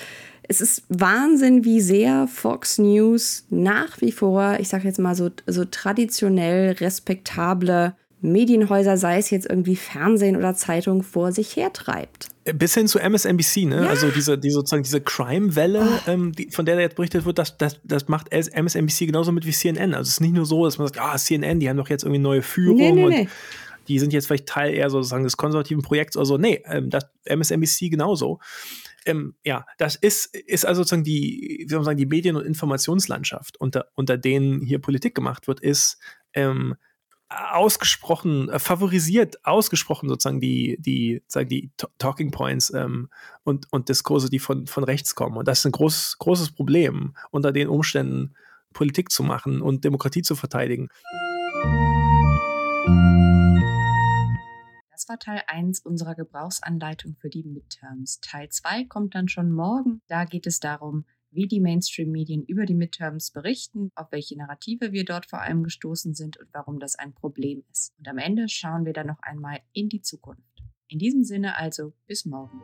es ist Wahnsinn, wie sehr Fox News nach wie vor, ich sage jetzt mal so, so traditionell respektable Medienhäuser, sei es jetzt irgendwie Fernsehen oder Zeitung, vor sich hertreibt. Bis hin zu MSNBC, ne? Ja. Also diese, die sozusagen diese Crime-Welle, oh. ähm, die, von der jetzt berichtet wird, das, das, das macht MSNBC genauso mit wie CNN. Also es ist nicht nur so, dass man sagt, ah, CNN, die haben doch jetzt irgendwie neue Führung nee, nee, und nee. die sind jetzt vielleicht Teil eher sozusagen des konservativen Projekts oder so. Nee, ähm, das MSNBC genauso. Ähm, ja, das ist, ist also sozusagen die, wie soll man sagen, die Medien- und Informationslandschaft, unter, unter denen hier Politik gemacht wird, ist ähm, ausgesprochen äh, favorisiert, ausgesprochen sozusagen die, die, sagen die Talking Points ähm, und, und Diskurse, die von, von rechts kommen. Und das ist ein großes, großes Problem, unter den Umständen Politik zu machen und Demokratie zu verteidigen. Das war Teil 1 unserer Gebrauchsanleitung für die Midterms. Teil 2 kommt dann schon morgen. Da geht es darum, wie die Mainstream-Medien über die Midterms berichten, auf welche Narrative wir dort vor allem gestoßen sind und warum das ein Problem ist. Und am Ende schauen wir dann noch einmal in die Zukunft. In diesem Sinne also bis morgen.